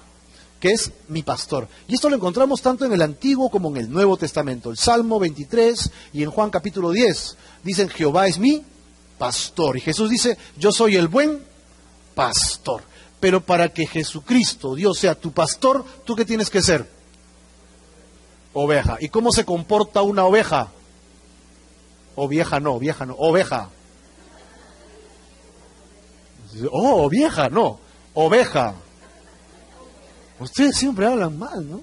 Speaker 1: que es mi pastor. Y esto lo encontramos tanto en el Antiguo como en el Nuevo Testamento. El Salmo 23 y en Juan capítulo 10 dicen, Jehová es mi pastor. Y Jesús dice, yo soy el buen pastor. Pero para que Jesucristo, Dios, sea tu pastor, ¿tú qué tienes que ser? Oveja. ¿Y cómo se comporta una oveja? O vieja no, vieja no, oveja. Oh, vieja, no, oveja. Ustedes siempre hablan mal, ¿no?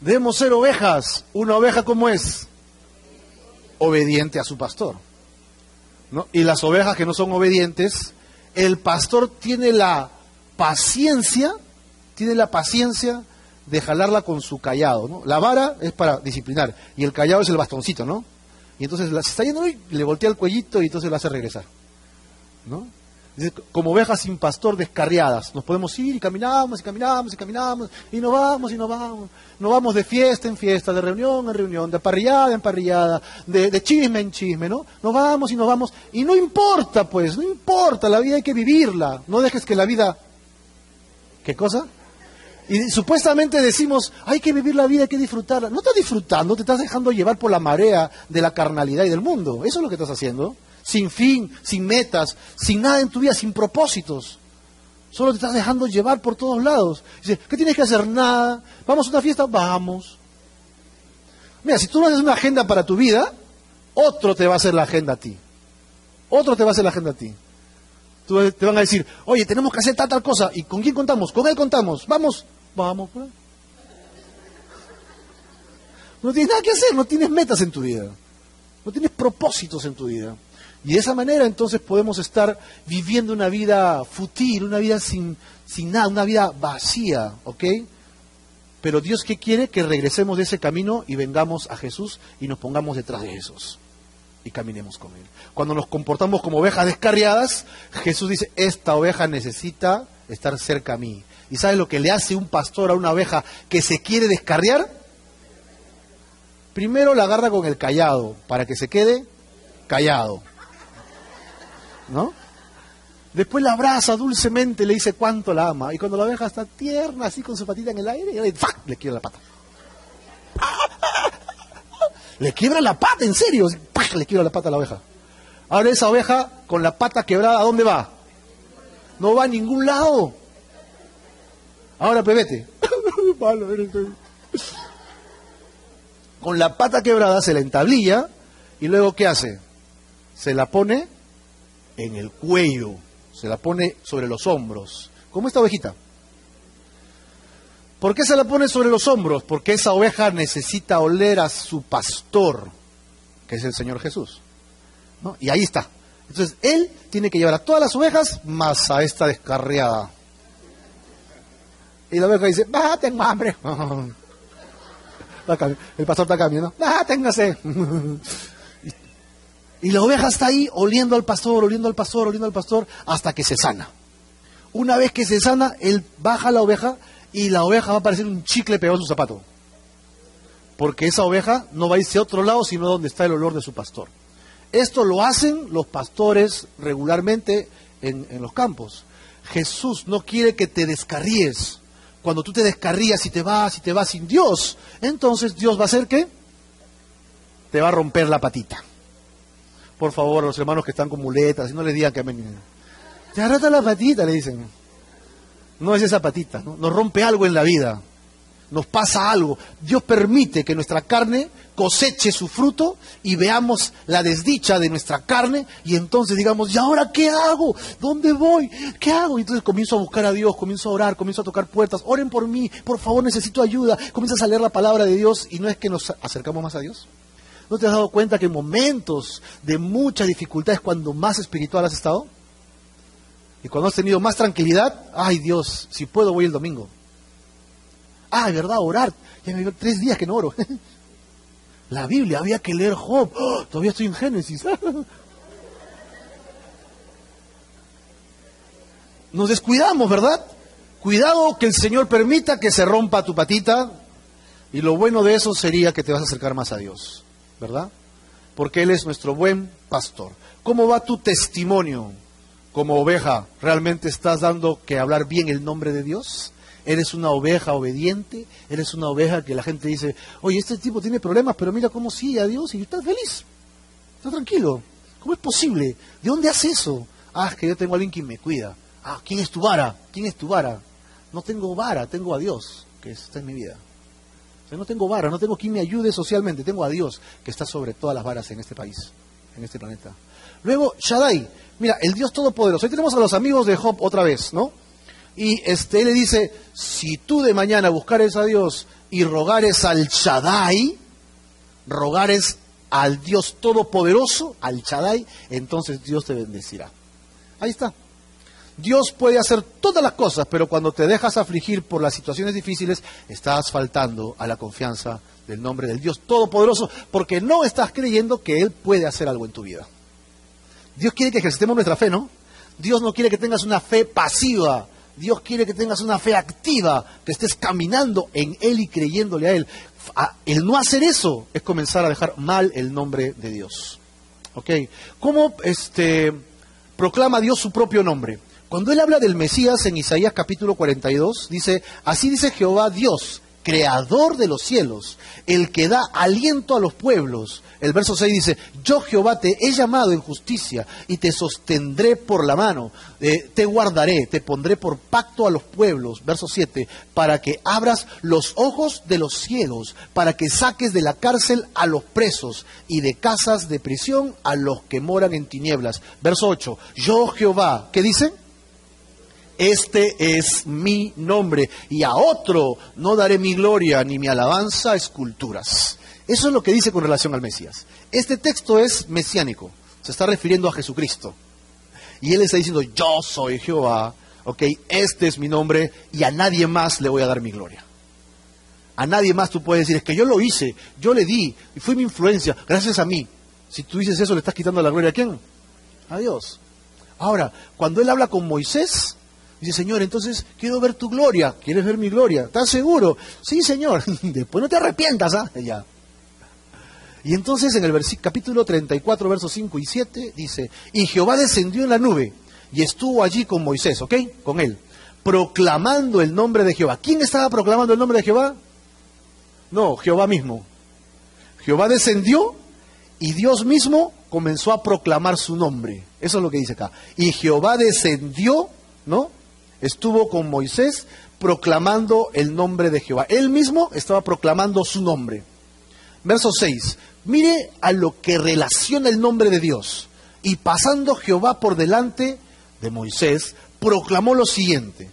Speaker 1: Debemos ser ovejas. ¿Una oveja cómo es? obediente a su pastor. ¿no? Y las ovejas que no son obedientes, el pastor tiene la paciencia, tiene la paciencia de jalarla con su callado. ¿no? La vara es para disciplinar y el callado es el bastoncito, ¿no? Y entonces la, está yendo y le voltea el cuellito y entonces la hace regresar. ¿No? como ovejas sin pastor descarriadas. Nos podemos ir y caminamos y caminamos y caminamos y nos vamos y nos vamos. Nos vamos de fiesta en fiesta, de reunión en reunión, de parrillada en parrillada, de, chisme en chisme, ¿no? Nos vamos y nos vamos. Y no importa, pues, no importa, la vida hay que vivirla. No dejes que la vida... ¿Qué cosa? Y supuestamente decimos, hay que vivir la vida, hay que disfrutarla. No estás disfrutando, te estás dejando llevar por la marea de la carnalidad y del mundo. Eso es lo que estás haciendo sin fin, sin metas, sin nada en tu vida, sin propósitos. Solo te estás dejando llevar por todos lados. Dice, ¿qué tienes que hacer? Nada. ¿Vamos a una fiesta? Vamos. Mira, si tú no haces una agenda para tu vida, otro te va a hacer la agenda a ti. Otro te va a hacer la agenda a ti. Te van a decir, oye, tenemos que hacer tal, tal cosa. ¿Y con quién contamos? Con él contamos. Vamos. Vamos. Pues. No tienes nada que hacer, no tienes metas en tu vida. No tienes propósitos en tu vida. Y de esa manera entonces podemos estar viviendo una vida fútil, una vida sin, sin nada, una vida vacía, ¿ok? Pero Dios qué quiere? Que regresemos de ese camino y vengamos a Jesús y nos pongamos detrás de Jesús y caminemos con Él. Cuando nos comportamos como ovejas descarriadas, Jesús dice, esta oveja necesita estar cerca a mí. ¿Y sabes lo que le hace un pastor a una oveja que se quiere descarriar? Primero la agarra con el callado para que se quede callado. ¿No? Después la abraza dulcemente, le dice cuánto la ama. Y cuando la oveja está tierna, así con su patita en el aire, le quiebra la pata. Le quiebra la pata, en serio. Le quiebra la pata a la oveja. Ahora esa oveja, con la pata quebrada, ¿a dónde va? No va a ningún lado. Ahora, pebete. con la pata quebrada se la entablilla y luego ¿qué hace? Se la pone en el cuello, se la pone sobre los hombros, como esta ovejita. ¿Por qué se la pone sobre los hombros? Porque esa oveja necesita oler a su pastor, que es el Señor Jesús. Y ahí está. Entonces, él tiene que llevar a todas las ovejas más a esta descarriada. Y la oveja dice, va, tengo hambre. El pastor está caminando, va, téngase. Y la oveja está ahí oliendo al pastor, oliendo al pastor, oliendo al pastor, hasta que se sana. Una vez que se sana, él baja la oveja y la oveja va a parecer un chicle pegado en su zapato. Porque esa oveja no va a irse a otro lado, sino donde está el olor de su pastor. Esto lo hacen los pastores regularmente en, en los campos. Jesús no quiere que te descarríes. Cuando tú te descarrías y te vas y te vas sin Dios, entonces Dios va a hacer qué? Te va a romper la patita. Por favor, los hermanos que están con muletas, y no les digan que me... Te rota la patita, le dicen. No es esa patita, ¿no? nos rompe algo en la vida nos pasa algo. Dios permite que nuestra carne coseche su fruto y veamos la desdicha de nuestra carne y entonces digamos, ¿y ahora qué hago? ¿Dónde voy? ¿Qué hago? Y entonces comienzo a buscar a Dios, comienzo a orar, comienzo a tocar puertas, oren por mí, por favor necesito ayuda, comienzas a leer la palabra de Dios y no es que nos acercamos más a Dios. ¿No te has dado cuenta que en momentos de mucha dificultad es cuando más espiritual has estado? Y cuando has tenido más tranquilidad, ay Dios, si puedo voy el domingo. Ah, verdad, orar. Ya me tres días que no oro. La Biblia, había que leer Job. ¡Oh! todavía estoy en Génesis. Nos descuidamos, ¿verdad? Cuidado que el Señor permita que se rompa tu patita. Y lo bueno de eso sería que te vas a acercar más a Dios, ¿verdad? Porque Él es nuestro buen pastor. ¿Cómo va tu testimonio como oveja? ¿Realmente estás dando que hablar bien el nombre de Dios? Eres una oveja obediente, eres una oveja que la gente dice, oye, este tipo tiene problemas, pero mira cómo sigue a Dios y estás feliz, estás tranquilo. ¿Cómo es posible? ¿De dónde hace eso? Ah, es que yo tengo a alguien que me cuida. Ah, ¿quién es tu vara? ¿Quién es tu vara? No tengo vara, tengo a Dios, que está en mi vida. No tengo vara, no tengo quien me ayude socialmente, tengo a Dios, que está sobre todas las varas en este país, en este planeta. Luego, Shaddai, mira, el Dios Todopoderoso. Ahí tenemos a los amigos de Job otra vez, ¿no? Y este le dice, si tú de mañana buscares a Dios y rogares al Shaddai, rogares al Dios Todopoderoso, al Shaddai, entonces Dios te bendecirá. Ahí está. Dios puede hacer todas las cosas, pero cuando te dejas afligir por las situaciones difíciles, estás faltando a la confianza del nombre del Dios Todopoderoso, porque no estás creyendo que Él puede hacer algo en tu vida. Dios quiere que ejercitemos nuestra fe, ¿no? Dios no quiere que tengas una fe pasiva, Dios quiere que tengas una fe activa, que estés caminando en Él y creyéndole a Él. El no hacer eso es comenzar a dejar mal el nombre de Dios. ¿Ok? ¿Cómo este, proclama Dios su propio nombre? Cuando Él habla del Mesías en Isaías capítulo 42, dice, así dice Jehová Dios, creador de los cielos, el que da aliento a los pueblos. El verso 6 dice, yo Jehová te he llamado en justicia y te sostendré por la mano, eh, te guardaré, te pondré por pacto a los pueblos. Verso 7, para que abras los ojos de los cielos, para que saques de la cárcel a los presos y de casas de prisión a los que moran en tinieblas. Verso 8, yo Jehová, ¿qué dice? Este es mi nombre, y a otro no daré mi gloria ni mi alabanza a esculturas. Eso es lo que dice con relación al Mesías. Este texto es mesiánico, se está refiriendo a Jesucristo. Y él está diciendo, yo soy Jehová, ok, este es mi nombre, y a nadie más le voy a dar mi gloria. A nadie más tú puedes decir, es que yo lo hice, yo le di, y fue mi influencia, gracias a mí. Si tú dices eso, le estás quitando la gloria a quién? A Dios. Ahora, cuando él habla con Moisés, Dice, Señor, entonces quiero ver tu gloria. ¿Quieres ver mi gloria? ¿Estás seguro? Sí, Señor. Después no te arrepientas, ¿ah? Ya. Y entonces en el capítulo 34, versos 5 y 7 dice, y Jehová descendió en la nube y estuvo allí con Moisés, ¿ok? Con él, proclamando el nombre de Jehová. ¿Quién estaba proclamando el nombre de Jehová? No, Jehová mismo. Jehová descendió y Dios mismo comenzó a proclamar su nombre. Eso es lo que dice acá. Y Jehová descendió, ¿no? Estuvo con Moisés proclamando el nombre de Jehová. Él mismo estaba proclamando su nombre. Verso 6. Mire a lo que relaciona el nombre de Dios. Y pasando Jehová por delante de Moisés, proclamó lo siguiente.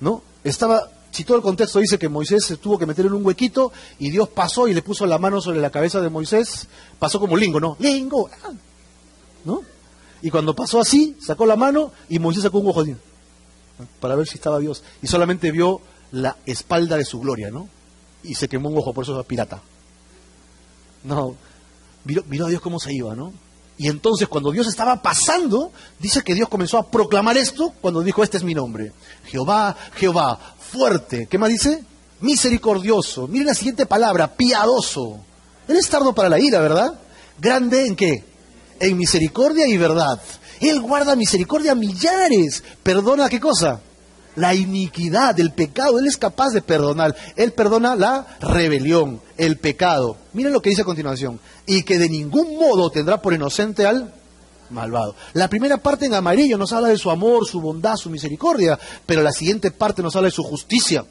Speaker 1: ¿No? Estaba, si todo el contexto dice que Moisés se tuvo que meter en un huequito y Dios pasó y le puso la mano sobre la cabeza de Moisés, pasó como lingo, ¿no? Lingo. ¿No? Y cuando pasó así, sacó la mano y Moisés sacó un ojo así, para ver si estaba Dios. Y solamente vio la espalda de su gloria, ¿no? Y se quemó un ojo, por eso es pirata. No, miró, a Dios cómo se iba, ¿no? Y entonces cuando Dios estaba pasando, dice que Dios comenzó a proclamar esto cuando dijo, este es mi nombre. Jehová, Jehová, fuerte. ¿Qué más dice? Misericordioso. Miren la siguiente palabra, piadoso. Él es tardo para la ira, ¿verdad? Grande en qué? En misericordia y verdad. Él guarda misericordia a millares. ¿Perdona qué cosa? La iniquidad, el pecado. Él es capaz de perdonar. Él perdona la rebelión, el pecado. Miren lo que dice a continuación. Y que de ningún modo tendrá por inocente al malvado. La primera parte en amarillo nos habla de su amor, su bondad, su misericordia, pero la siguiente parte nos habla de su justicia.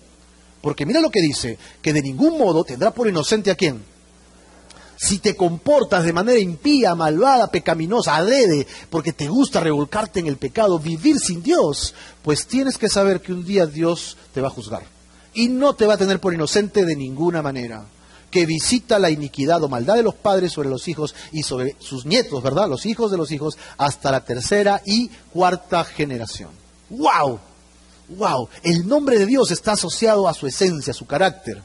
Speaker 1: Porque mira lo que dice, que de ningún modo tendrá por inocente a quién? Si te comportas de manera impía, malvada, pecaminosa, adrede, porque te gusta revolcarte en el pecado, vivir sin Dios, pues tienes que saber que un día Dios te va a juzgar. Y no te va a tener por inocente de ninguna manera. Que visita la iniquidad o maldad de los padres sobre los hijos y sobre sus nietos, ¿verdad? Los hijos de los hijos, hasta la tercera y cuarta generación. ¡Wow! ¡Wow! El nombre de Dios está asociado a su esencia, a su carácter.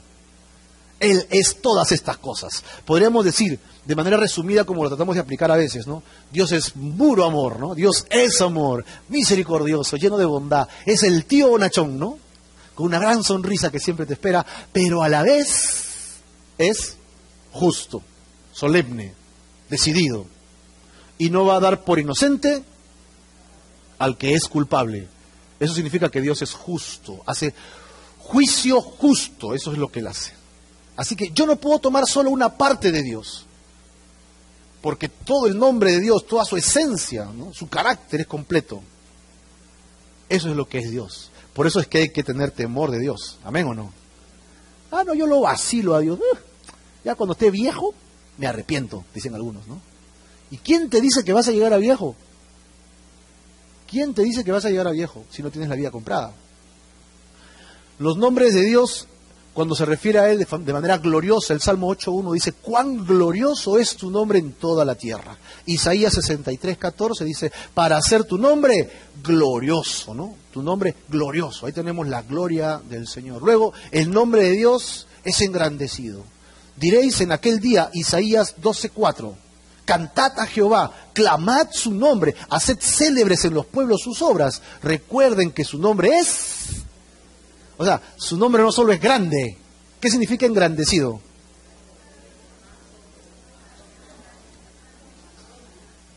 Speaker 1: Él es todas estas cosas. Podríamos decir, de manera resumida, como lo tratamos de aplicar a veces, ¿no? Dios es puro amor, ¿no? Dios es amor, misericordioso, lleno de bondad. Es el tío bonachón, ¿no? Con una gran sonrisa que siempre te espera, pero a la vez es justo, solemne, decidido. Y no va a dar por inocente al que es culpable. Eso significa que Dios es justo, hace juicio justo, eso es lo que él hace. Así que yo no puedo tomar solo una parte de Dios, porque todo el nombre de Dios, toda su esencia, su carácter es completo. Eso es lo que es Dios. Por eso es que hay que tener temor de Dios. Amén o no. Ah, no, yo lo vacilo a Dios. Uh, ya cuando esté viejo, me arrepiento, dicen algunos, ¿no? ¿Y quién te dice que vas a llegar a viejo? ¿Quién te dice que vas a llegar a viejo si no tienes la vida comprada? Los nombres de Dios cuando se refiere a Él de, manera gloriosa, el Salmo 8.1 dice, cuán glorioso es tu nombre en toda la tierra. Isaías 63.14 dice, para hacer tu nombre glorioso, ¿no? Tu nombre glorioso. Ahí tenemos la gloria del Señor. Luego, el nombre de Dios es engrandecido. Diréis en aquel día, Isaías 12.4, cantad a Jehová, clamad su nombre, haced célebres en los pueblos sus obras. Recuerden que su nombre es o sea, su nombre no solo es grande. ¿Qué significa engrandecido?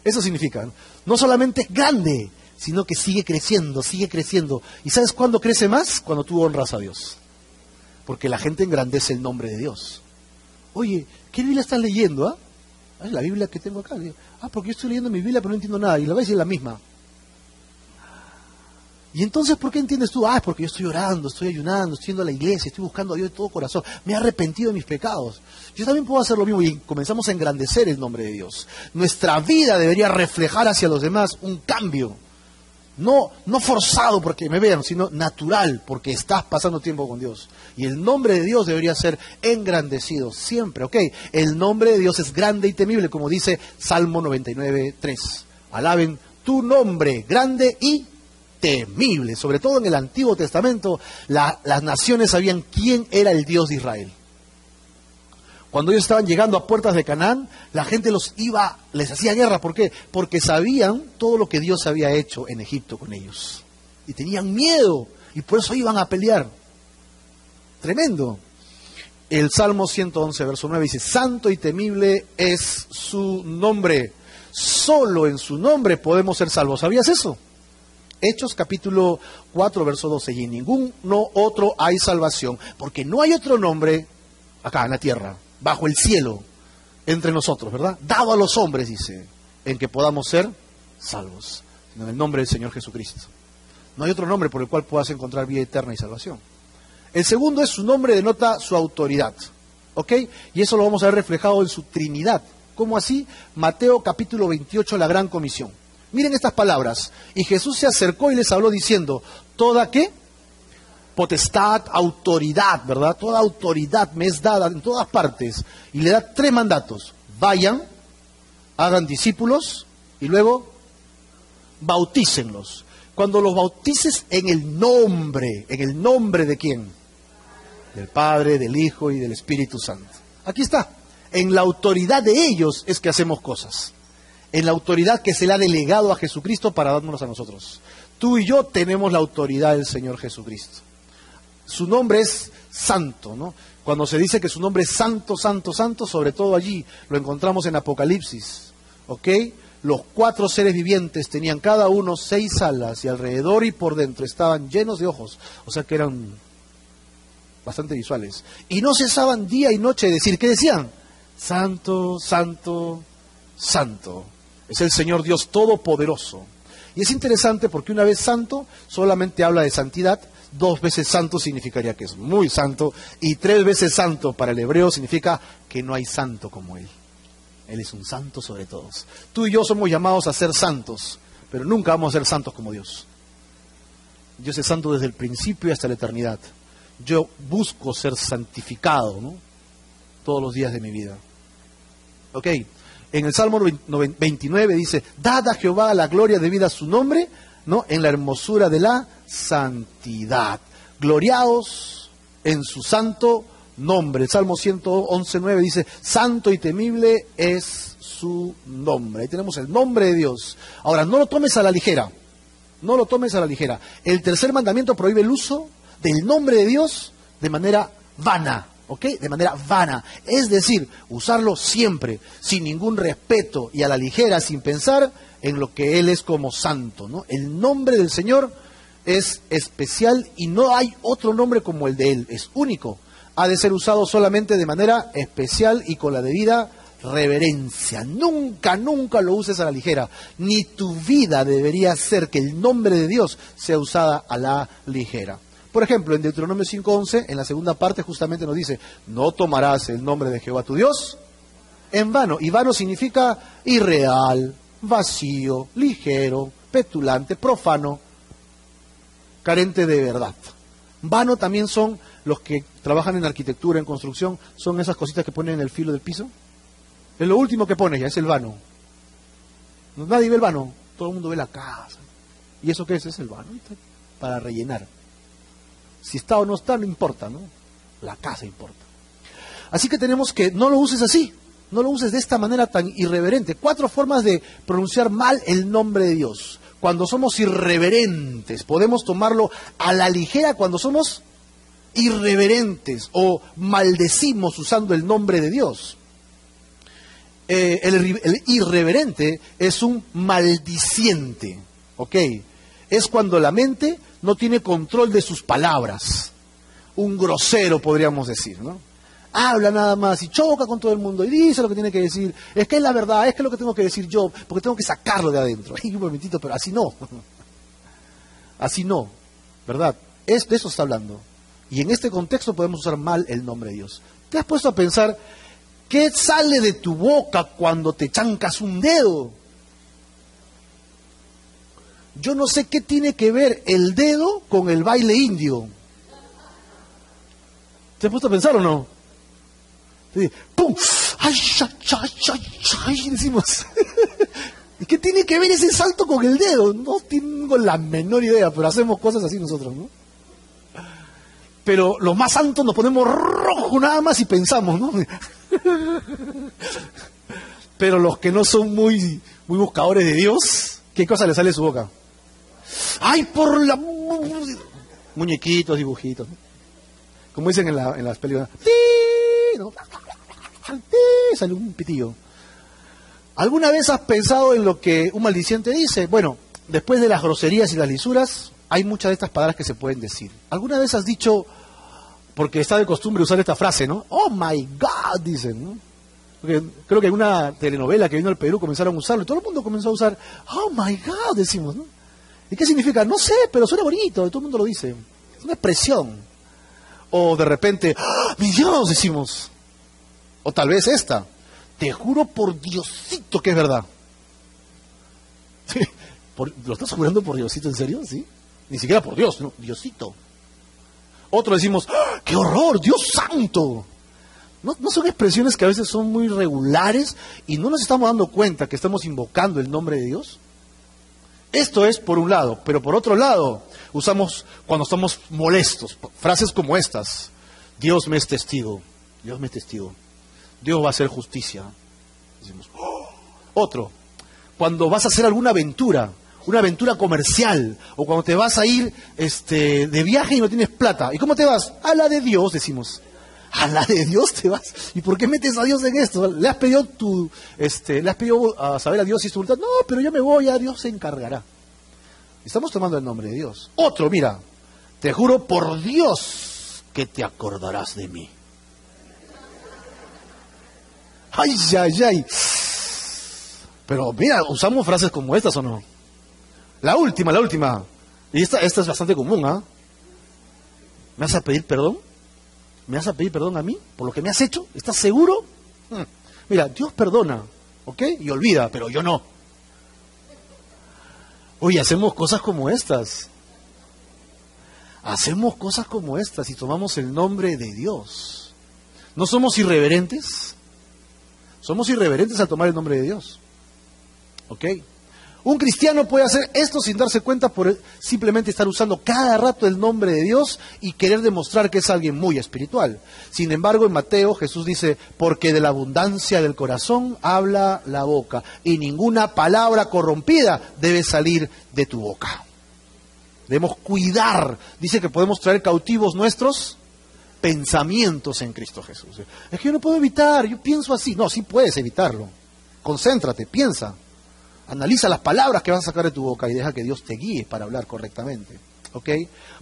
Speaker 1: Eso significa, no solamente es grande, sino que sigue creciendo, sigue creciendo. ¿Y sabes cuándo crece más? Cuando tú honras a Dios. Porque la gente engrandece el nombre de Dios. Oye, ¿qué Biblia estás leyendo? Ah? Es la Biblia que tengo acá. Ah, porque yo estoy leyendo mi Biblia pero no entiendo nada. Y la ves es la misma. Y entonces, ¿por qué entiendes tú? Ah, es porque yo estoy orando, estoy ayunando, estoy yendo a la iglesia, estoy buscando a Dios de todo corazón, me he arrepentido de mis pecados. Yo también puedo hacer lo mismo y comenzamos a engrandecer el nombre de Dios. Nuestra vida debería reflejar hacia los demás un cambio. No, no forzado porque me vean, sino natural porque estás pasando tiempo con Dios. Y el nombre de Dios debería ser engrandecido siempre, ¿ok? El nombre de Dios es grande y temible, como dice Salmo 99, 3. Alaben tu nombre, grande y temible. Sobre todo en el Antiguo Testamento, las naciones sabían quién era el Dios de Israel. Cuando ellos estaban llegando a puertas de Canaán, la gente los iba, les hacía guerra. ¿Por qué? Porque sabían todo lo que Dios había hecho en Egipto con ellos. Y tenían miedo. Y por eso iban a pelear. Tremendo. El Salmo 111, verso 9 dice, Santo y temible es su nombre. Solo en su nombre podemos ser salvos. ¿Sabías eso? Hechos capítulo 4, verso 12, y en ningún no otro hay salvación, porque no hay otro nombre acá en la tierra, bajo el cielo, entre nosotros, ¿verdad? Dado a los hombres, dice, en que podamos ser salvos, en el nombre del Señor Jesucristo. No hay otro nombre por el cual puedas encontrar vida eterna y salvación. El segundo es su nombre denota su autoridad, ¿ok? Y eso lo vamos a ver reflejado en su Trinidad. ¿Cómo así? Mateo capítulo 28, la gran comisión. Miren estas palabras. Y Jesús se acercó y les habló diciendo, ¿toda qué? Potestad, autoridad, ¿verdad? Toda autoridad me es dada en todas partes. Y le da tres mandatos. Vayan, hagan discípulos y luego bautícenlos. Cuando los bautices en el nombre, en el nombre de quién? Del Padre, del Hijo y del Espíritu Santo. Aquí está. En la autoridad de ellos es que hacemos cosas. En la autoridad que se le ha delegado a Jesucristo para dárnoslos a nosotros. Tú y yo tenemos la autoridad del Señor Jesucristo. Su nombre es santo, ¿no? Cuando se dice que su nombre es santo, santo, santo, sobre todo allí lo encontramos en Apocalipsis, ¿ok? Los cuatro seres vivientes tenían cada uno seis alas y alrededor y por dentro estaban llenos de ojos, o sea que eran bastante visuales. Y no cesaban día y noche de decir, ¿qué decían? Santo, santo, santo. Es el Señor Dios Todopoderoso. Y es interesante porque una vez santo solamente habla de santidad, dos veces santo significaría que es muy santo, y tres veces santo para el hebreo significa que no hay santo como Él. Él es un santo sobre todos. Tú y yo somos llamados a ser santos, pero nunca vamos a ser santos como Dios. Dios es santo desde el principio hasta la eternidad. Yo busco ser santificado. Todos los días de mi vida. Ok, en el Salmo 29 dice, dad a Jehová la gloria debida a su nombre, ¿no? En la hermosura de la santidad. Gloriaos en su santo nombre. El Salmo 111.9 dice, santo y temible es su nombre. Ahí tenemos el nombre de Dios. Ahora, no lo tomes a la ligera. No lo tomes a la ligera. El tercer mandamiento prohíbe el uso del nombre de Dios de manera vana. De manera vana. Es decir, usarlo siempre, sin ningún respeto y a la ligera, sin pensar en lo que Él es como santo. ¿no? El nombre del Señor es especial y no hay otro nombre como el de Él. Es único ha de ser usado solamente de manera especial y con la debida reverencia. Nunca, nunca lo uses a la ligera. Ni tu vida debería ser que el nombre de Dios sea usada a la ligera. Por ejemplo, en Deuteronomio 5.11, en la segunda parte justamente nos dice, no tomarás el nombre de Jehová tu Dios en vano. Y vano significa irreal, vacío, ligero, petulante, profano, carente de verdad. Vano también son los que trabajan en arquitectura, en construcción, son esas cositas que ponen en el filo del piso. Es lo último que pone ya, es el vano. Nadie ve el vano, todo el mundo ve la casa. ¿Y eso qué es? Es el vano, para rellenar. Si está o no está, no importa, ¿no? La casa importa. Así que tenemos que, no lo uses así, no lo uses de esta manera tan irreverente. Cuatro formas de pronunciar mal el nombre de Dios. Cuando somos irreverentes, podemos tomarlo a la ligera cuando somos irreverentes o maldecimos usando el nombre de Dios. Eh, el, irreverente es un maldiciente, ¿ok? Es cuando la mente no tiene control de sus palabras. Un grosero, podríamos decir, ¿no? Habla nada más y choca con todo el mundo y dice lo que tiene que decir. Es que es la verdad, es que es lo que tengo que decir yo, porque tengo que sacarlo de adentro. Ay, un momentito, pero así no. Así no, ¿verdad? Es, de eso está hablando. Y en este contexto podemos usar mal el nombre de Dios. ¿Te has puesto a pensar qué sale de tu boca cuando te chancas un dedo? Yo no sé qué tiene que ver el dedo con el baile indio. ¿Te has puesto a pensar o no? ¡Pum! ¡Ay, ay, ay, ay, ay! Decimos. ¿Y qué tiene que ver ese salto con el dedo? No tengo la menor idea, pero hacemos cosas así nosotros, ¿no? pero los más santos nos ponemos rojo nada más y pensamos, ¿no? pero los que no son muy, muy buscadores de Dios, ¿qué cosa les sale de su boca? ¡Ay, por la... Muñequitos, dibujitos. Como dicen en, la, en las películas. ¿no? Sale un pitillo. ¿Alguna vez has pensado en lo que un maldiciente dice? Bueno, después de las groserías y las lisuras, hay muchas de estas palabras que se pueden decir. ¿Alguna vez has dicho, porque está de costumbre usar esta frase, ¿no? Oh my God, dicen, ¿no? creo que en una telenovela que vino al Perú comenzaron a usarlo y todo el mundo comenzó a usar, oh my God, decimos, ¿no? ¿Y qué significa? No sé, pero suena bonito, todo el mundo lo dice. Es una expresión. O de repente, ¡Ah, mi Dios, decimos. O tal vez esta, te juro por Diosito que es verdad. ¿Lo estás jurando por Diosito en serio? ¿Sí? Ni siquiera por Dios, Diosito. Otro decimos, ¡Ah! ¡qué horror! ¡Dios santo! ¿No, ¿No, son expresiones que a veces son muy regulares y no nos estamos dando cuenta que estamos invocando el nombre de Dios? Esto es por un lado, pero por otro lado, usamos cuando estamos molestos, frases como estas. Dios me es testigo, Dios me es testigo, Dios va a hacer justicia. Decimos, "Oh". Otro, cuando vas a hacer alguna aventura, una aventura comercial, o cuando te vas a ir este, de viaje y no tienes plata. ¿Y cómo te vas? A la de Dios, decimos. A la de Dios te vas. ¿Y por qué metes a Dios en esto? ¿Le has pedido tu, este, le has pedido a saber a Dios es tu voluntad? No, pero yo me voy, a Dios se encargará. Estamos tomando el nombre de Dios. Otro, mira, te juro por Dios que te acordarás de mí. Ay, ay, ay. Pero mira, usamos frases como estas o no. La última, la última. Y esta, esta es bastante común, ¿ah? ¿Me vas a pedir perdón? ¿Me vas a pedir perdón a mí por lo que me has hecho? ¿Estás seguro? Hmm. Mira, Dios perdona, ¿ok? Y olvida, pero yo no. Oye, hacemos cosas como estas. Hacemos cosas como estas y tomamos el nombre de Dios. ¿No somos irreverentes? Somos irreverentes al tomar el nombre de Dios. ¿Ok? Un cristiano puede hacer esto sin darse cuenta por simplemente estar usando cada rato el nombre de Dios y querer demostrar que es alguien muy espiritual. Sin embargo, en Mateo Jesús dice, porque de la abundancia del corazón habla la boca y ninguna palabra corrompida debe salir de tu boca. Debemos cuidar. Dice que podemos traer cautivos nuestros pensamientos en Cristo Jesús. Es que yo no puedo evitar, yo pienso así. No, sí puedes evitarlo. Concéntrate, piensa. Analiza las palabras que van a sacar de tu boca y deja que Dios te guíe para hablar correctamente. ¿Ok?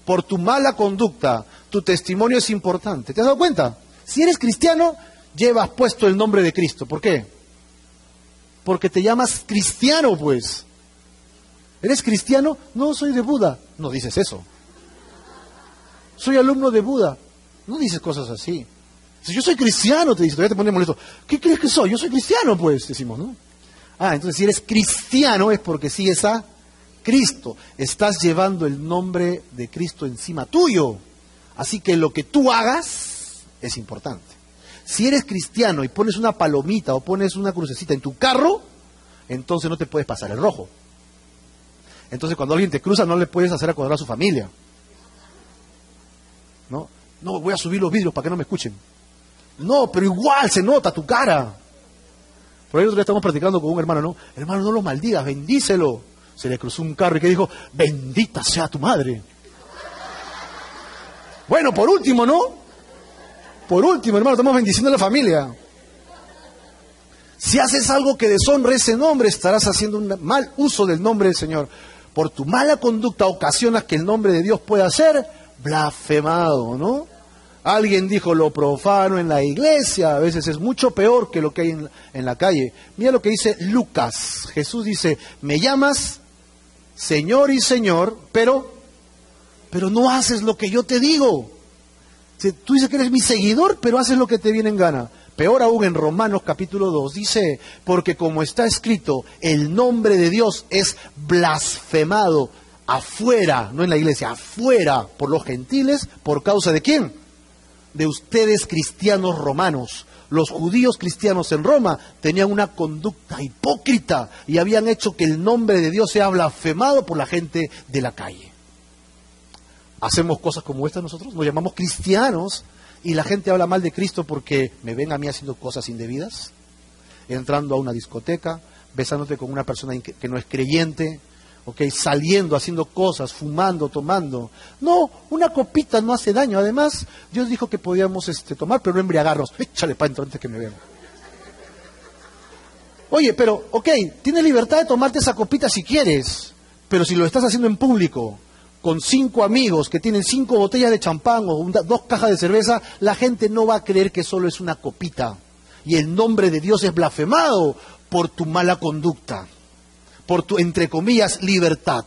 Speaker 1: Por tu mala conducta, tu testimonio es importante. ¿Te has dado cuenta? Si eres cristiano, llevas puesto el nombre de Cristo. ¿Por qué? Porque te llamas cristiano, pues. ¿Eres cristiano? No, soy de Buda. No dices eso. Soy alumno de Buda. No dices cosas así. Si yo soy cristiano, te dice, todavía te pone molesto. ¿Qué crees que soy? Yo soy cristiano, pues, decimos, ¿no? Ah, entonces si eres cristiano es porque sigues a Cristo. Estás llevando el nombre de Cristo encima tuyo. Así que lo que tú hagas es importante. Si eres cristiano y pones una palomita o pones una crucecita en tu carro, entonces no te puedes pasar el rojo. Entonces cuando alguien te cruza no le puedes hacer acordar a su familia. ¿No? No, voy a subir los vidrios para que no me escuchen. No, pero igual se nota tu cara. Por ahí nosotros estamos practicando con un hermano, ¿no? Hermano, no lo maldigas, bendícelo. Se le cruzó un carro y que dijo, bendita sea tu madre. Bueno, por último, ¿no? Por último, hermano, estamos bendiciendo a la familia. Si haces algo que deshonre ese nombre, estarás haciendo un mal uso del nombre del Señor. Por tu mala conducta ocasionas que el nombre de Dios pueda ser blasfemado, ¿no? Alguien dijo lo profano en la iglesia, a veces es mucho peor que lo que hay en, la calle. Mira lo que dice Lucas. Jesús dice, me llamas Señor y Señor, pero, pero no haces lo que yo te digo. Tú dices que eres mi seguidor, pero haces lo que te viene en gana. Peor aún en Romanos capítulo 2 dice, porque como está escrito, el nombre de Dios es blasfemado afuera, no en la iglesia, afuera por los gentiles, por causa de quién? De ustedes cristianos romanos. Los judíos cristianos en Roma tenían una conducta hipócrita y habían hecho que el nombre de Dios sea blasfemado por la gente de la calle. ¿Hacemos cosas como esta nosotros? Nos llamamos cristianos y la gente habla mal de Cristo porque me ven a mí haciendo cosas indebidas, entrando a una discoteca, besándote con una persona que no es creyente, ¿ok? Saliendo, haciendo cosas, fumando, tomando. No, una copita no hace daño. Además, Dios dijo que podíamos este, tomar, pero no embriagarnos. Échale para antes que me vean. Oye, pero, ok, tienes libertad de tomarte esa copita si quieres, pero si lo estás haciendo en público, con cinco amigos que tienen cinco botellas de champán o dos cajas de cerveza, la gente no va a creer que solo es una copita. Y el nombre de Dios es blasfemado por tu mala conducta por tu, entre comillas, libertad.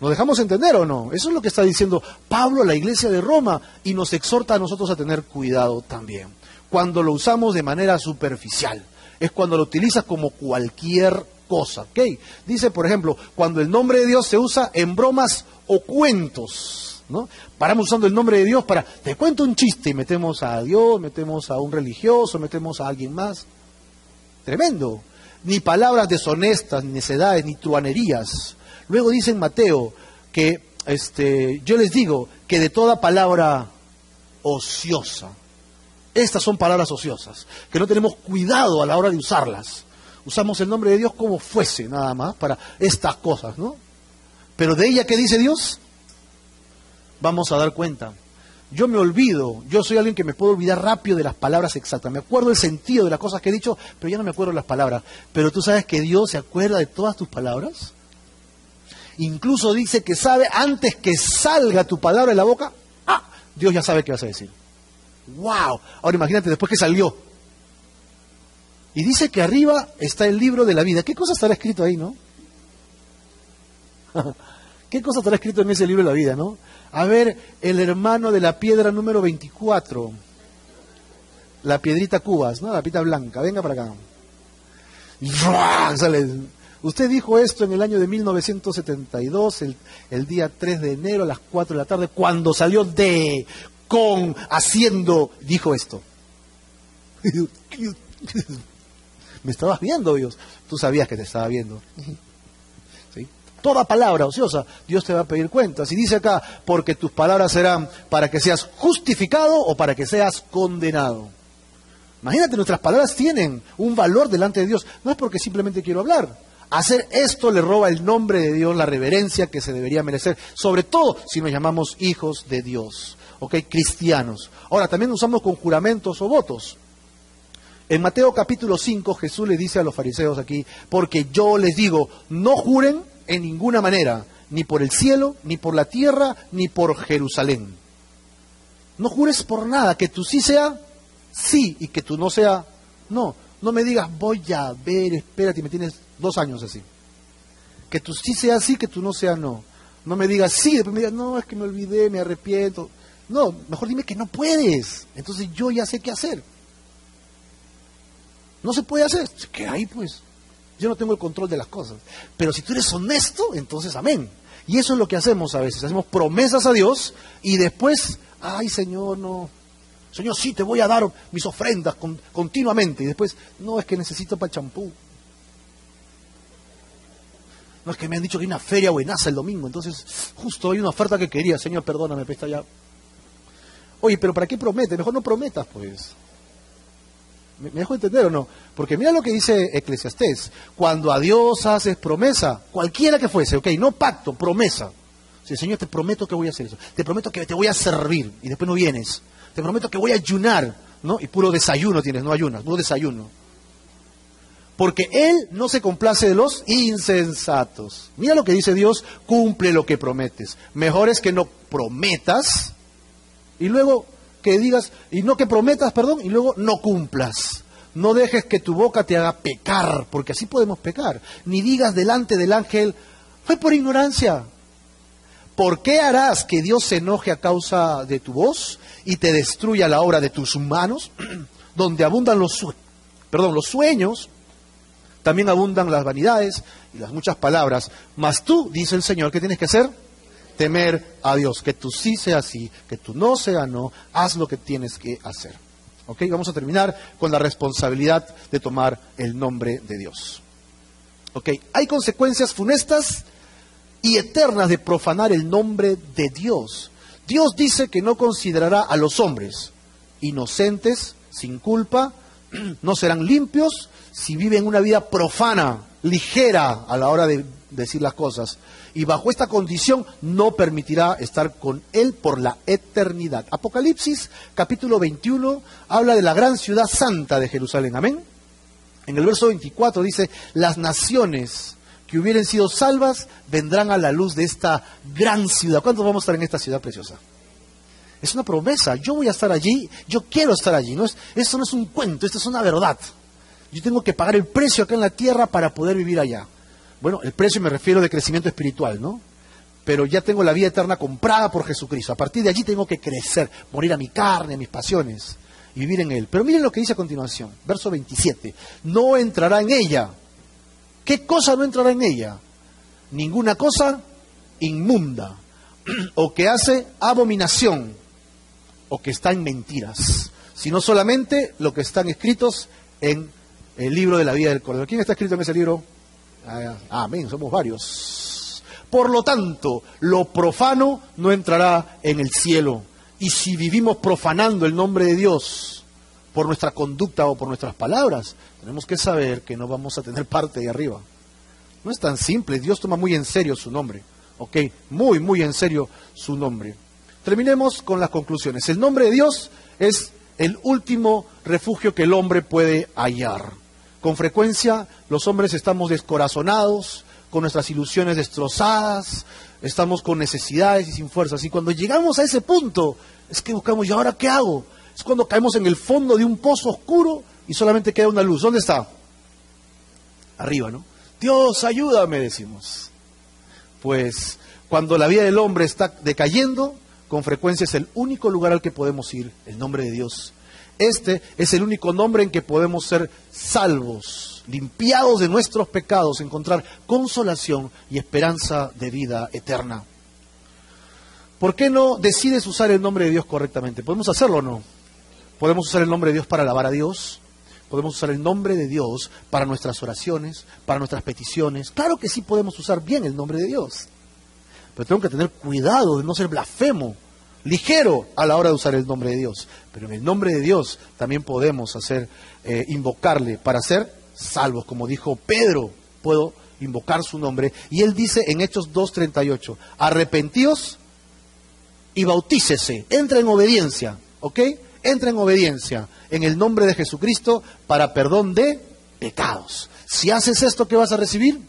Speaker 1: ¿Nos dejamos entender o no? Eso es lo que está diciendo Pablo a la iglesia de Roma y nos exhorta a nosotros a tener cuidado también. Cuando lo usamos de manera superficial, es cuando lo utilizas como cualquier cosa. ¿ok? Dice, por ejemplo, cuando el nombre de Dios se usa en bromas o cuentos. ¿no? Paramos usando el nombre de Dios para, te cuento un chiste y metemos a Dios, metemos a un religioso, metemos a alguien más. Tremendo. Ni palabras deshonestas, ni necedades, ni truanerías. Luego dice en Mateo que este, yo les digo que de toda palabra ociosa, estas son palabras ociosas, que no tenemos cuidado a la hora de usarlas. Usamos el nombre de Dios como fuese, nada más, para estas cosas, ¿no? Pero de ella, ¿qué dice Dios? Vamos a dar cuenta. Yo me olvido, yo soy alguien que me puedo olvidar rápido de las palabras exactas. Me acuerdo el sentido de las cosas que he dicho, pero ya no me acuerdo las palabras. Pero tú sabes que Dios se acuerda de todas tus palabras. Incluso dice que sabe antes que salga tu palabra de la boca, ah, Dios ya sabe qué vas a decir. ¡Wow! Ahora imagínate después que salió. Y dice que arriba está el libro de la vida. ¿Qué cosa estará escrito ahí, no? ¿Qué cosa estará escrito en ese libro de la vida, no? A ver, el hermano de la piedra número 24. La piedrita Cubas, ¿no? La pita blanca. Venga para acá. Sale Usted dijo esto en el año de 1972, el, el, día 3 de enero a las 4 de la tarde, cuando salió de, con, haciendo, dijo esto. Me estabas viendo, Dios. Tú sabías que te estaba viendo. Toda palabra ociosa, Dios te va a pedir cuentas. Y dice acá, porque tus palabras serán para que seas justificado o para que seas condenado. Imagínate, nuestras palabras tienen un valor delante de Dios. No es porque simplemente quiero hablar. Hacer esto le roba el nombre de Dios, la reverencia que se debería merecer, sobre todo si nos llamamos hijos de Dios, ¿ok? Cristianos. Ahora, también usamos con juramentos o votos. En Mateo capítulo 5 Jesús le dice a los fariseos aquí, porque yo les digo, no juren en ninguna manera, ni por el cielo, ni por la tierra, ni por Jerusalén. No jures por nada, que tú sí sea sí y que tú no sea no. No me digas, voy a ver, espérate, me tienes dos años así. Que tú sí sea sí, que tú no sea no. No me digas sí, después me digas, no, es que me olvidé, me arrepiento. No, mejor dime que no puedes. Entonces yo ya sé qué hacer. No se puede hacer. ¿Qué hay pues? Yo no tengo el control de las cosas. Pero si tú eres honesto, entonces amén. Y eso es lo que hacemos a veces. Hacemos promesas a Dios y después, ay Señor, no, Señor, sí, te voy a dar mis ofrendas continuamente. Y después, no, es que necesito para el champú. No es que me han dicho que hay una feria buenaza el domingo. Entonces, justo hay una oferta que quería. Señor, perdóname, pesta ya. Oye, pero ¿para qué promete? Mejor no prometas, pues. ¿Me, dejo entender o no? Porque mira lo que dice Eclesiastés. Cuando a Dios haces promesa, cualquiera que fuese, ok, no pacto, promesa. Si Señor, te prometo que voy a hacer eso. Te prometo que te voy a servir. Y después no vienes te prometo que voy a ayunar, ¿no? Y puro desayuno tienes, no ayunas, puro desayuno. Porque Él no se complace de los insensatos. Mira lo que dice Dios, cumple lo que prometes. Mejor es que no prometas y luego que digas, y no que prometas, perdón, y luego no cumplas. No dejes que tu boca te haga pecar, porque así podemos pecar. Ni digas delante del ángel, fue por ignorancia. ¿Por qué harás que Dios se enoje a causa de tu voz? y te destruya la obra de tus manos, donde abundan los, perdón, los sueños, también abundan las vanidades y las muchas palabras. Mas tú, dice el Señor, ¿qué tienes que hacer? Temer a Dios, que tú sí sea sí, que tú no sea no, haz lo que tienes que hacer. ¿Ok? Vamos a terminar con la responsabilidad de tomar el nombre de Dios. ¿Ok? Hay consecuencias funestas y eternas de profanar el nombre de Dios. Dios dice que no considerará a los hombres inocentes, sin culpa, no serán limpios si viven una vida profana, ligera a la hora de decir las cosas. Y bajo esta condición no permitirá estar con Él por la eternidad. Apocalipsis capítulo 21 habla de la gran ciudad santa de Jerusalén. Amén. En el verso 24 dice, las naciones que hubieran sido salvas vendrán a la luz de esta gran ciudad. ¿Cuántos vamos a estar en esta ciudad preciosa? Es una promesa. Yo voy a estar allí, yo quiero estar allí. No es, esto no es un cuento, esto es una verdad. Yo tengo que pagar el precio acá en la tierra para poder vivir allá. Bueno, el precio me refiero de crecimiento espiritual, ¿no? Pero ya tengo la vida eterna comprada por Jesucristo. A partir de allí tengo que crecer, morir a mi carne, a mis pasiones y vivir en Él. Pero miren lo que dice a continuación, verso 27. No entrará en ella ¿Qué cosa no entrará en ella? Ninguna cosa inmunda, o que hace abominación, o que está en mentiras, sino solamente lo que están escritos en el libro de la vida del Cordero. ¿Quién está escrito en ese libro? Ah, amén, somos varios. Por lo tanto, lo profano no entrará en el cielo. Y si vivimos profanando el nombre de Dios por nuestra conducta o por nuestras palabras, tenemos que saber que no vamos a tener parte de arriba. No es tan simple, Dios toma muy en serio su nombre. ¿Ok? Muy, muy en serio su nombre. Terminemos con las conclusiones. El nombre de Dios es el último refugio que el hombre puede hallar. Con frecuencia los hombres estamos descorazonados, con nuestras ilusiones destrozadas, estamos con necesidades y sin fuerzas. Y cuando llegamos a ese punto, es que buscamos, ¿y ahora qué hago? Es cuando caemos en el fondo de un pozo oscuro y solamente queda una luz. ¿Dónde está? Arriba, ¿no? Dios, ayúdame, decimos. Pues cuando la vida del hombre está decayendo, con frecuencia es el único lugar al que podemos ir, el nombre de Dios. Este es el único nombre en que podemos ser salvos, limpiados de nuestros pecados, encontrar consolación y esperanza de vida eterna. ¿Por qué no decides usar el nombre de Dios correctamente? ¿Podemos hacerlo o no? Podemos usar el nombre de Dios para alabar a Dios, podemos usar el nombre de Dios para nuestras oraciones, para nuestras peticiones. Claro que sí podemos usar bien el nombre de Dios. Pero tengo que tener cuidado de no ser blasfemo, ligero a la hora de usar el nombre de Dios. Pero en el nombre de Dios también podemos hacer, eh, invocarle para ser salvos. Como dijo Pedro, puedo invocar su nombre. Y él dice en Hechos 2.38, arrepentíos y bautícese, entra en obediencia, ¿ok? Entra en obediencia en el nombre de Jesucristo para perdón de pecados. Si haces esto, ¿qué vas a recibir?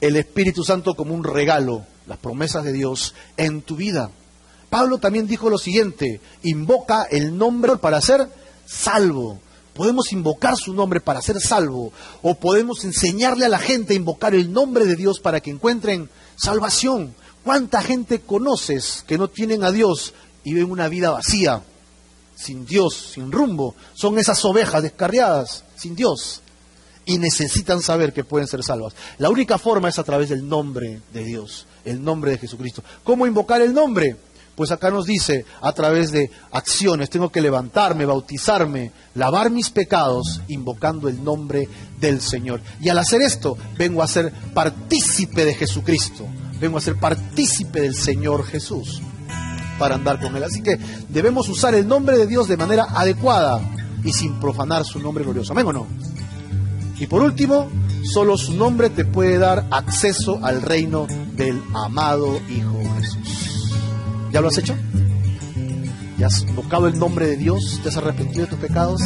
Speaker 1: el Espíritu Santo como un regalo, las promesas de Dios en tu vida. Pablo también dijo lo siguiente, invoca el nombre para ser salvo. Podemos invocar su nombre para ser salvo o podemos enseñarle a la gente a invocar el nombre de Dios para que encuentren salvación. ¿Cuánta gente conoces que no tienen a Dios y ven una vida vacía, sin Dios, sin rumbo? Son esas ovejas descarriadas, sin Dios y necesitan saber que pueden ser salvas. La única forma es a través del nombre de Dios, el nombre de Jesucristo. ¿Cómo invocar el nombre? Pues acá nos dice, a través de acciones, tengo que levantarme, bautizarme, lavar mis pecados, invocando el nombre del Señor. Y al hacer esto, vengo a ser partícipe de Jesucristo, vengo a ser partícipe del Señor Jesús para andar con Él. Así que debemos usar el nombre de Dios de manera adecuada y sin profanar su nombre glorioso. ¿Amén o no? Y por último, solo su nombre te puede dar acceso al reino del amado Hijo Jesús. ¿Ya lo has hecho? ¿Ya has invocado el nombre de Dios? ¿Te has arrepentido de tus pecados?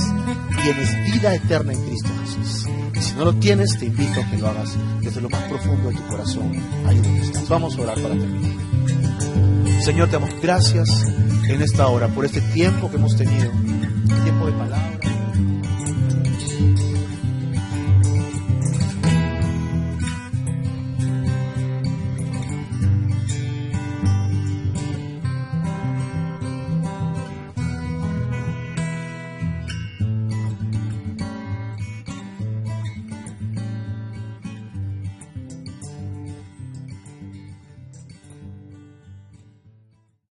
Speaker 1: Tienes vida eterna en Cristo Jesús. Y si no lo tienes, te invito a que lo hagas desde lo más profundo de tu corazón. Ahí. Vamos a orar para terminar. Señor, te damos gracias en esta hora por este tiempo que hemos tenido, tiempo de palabra.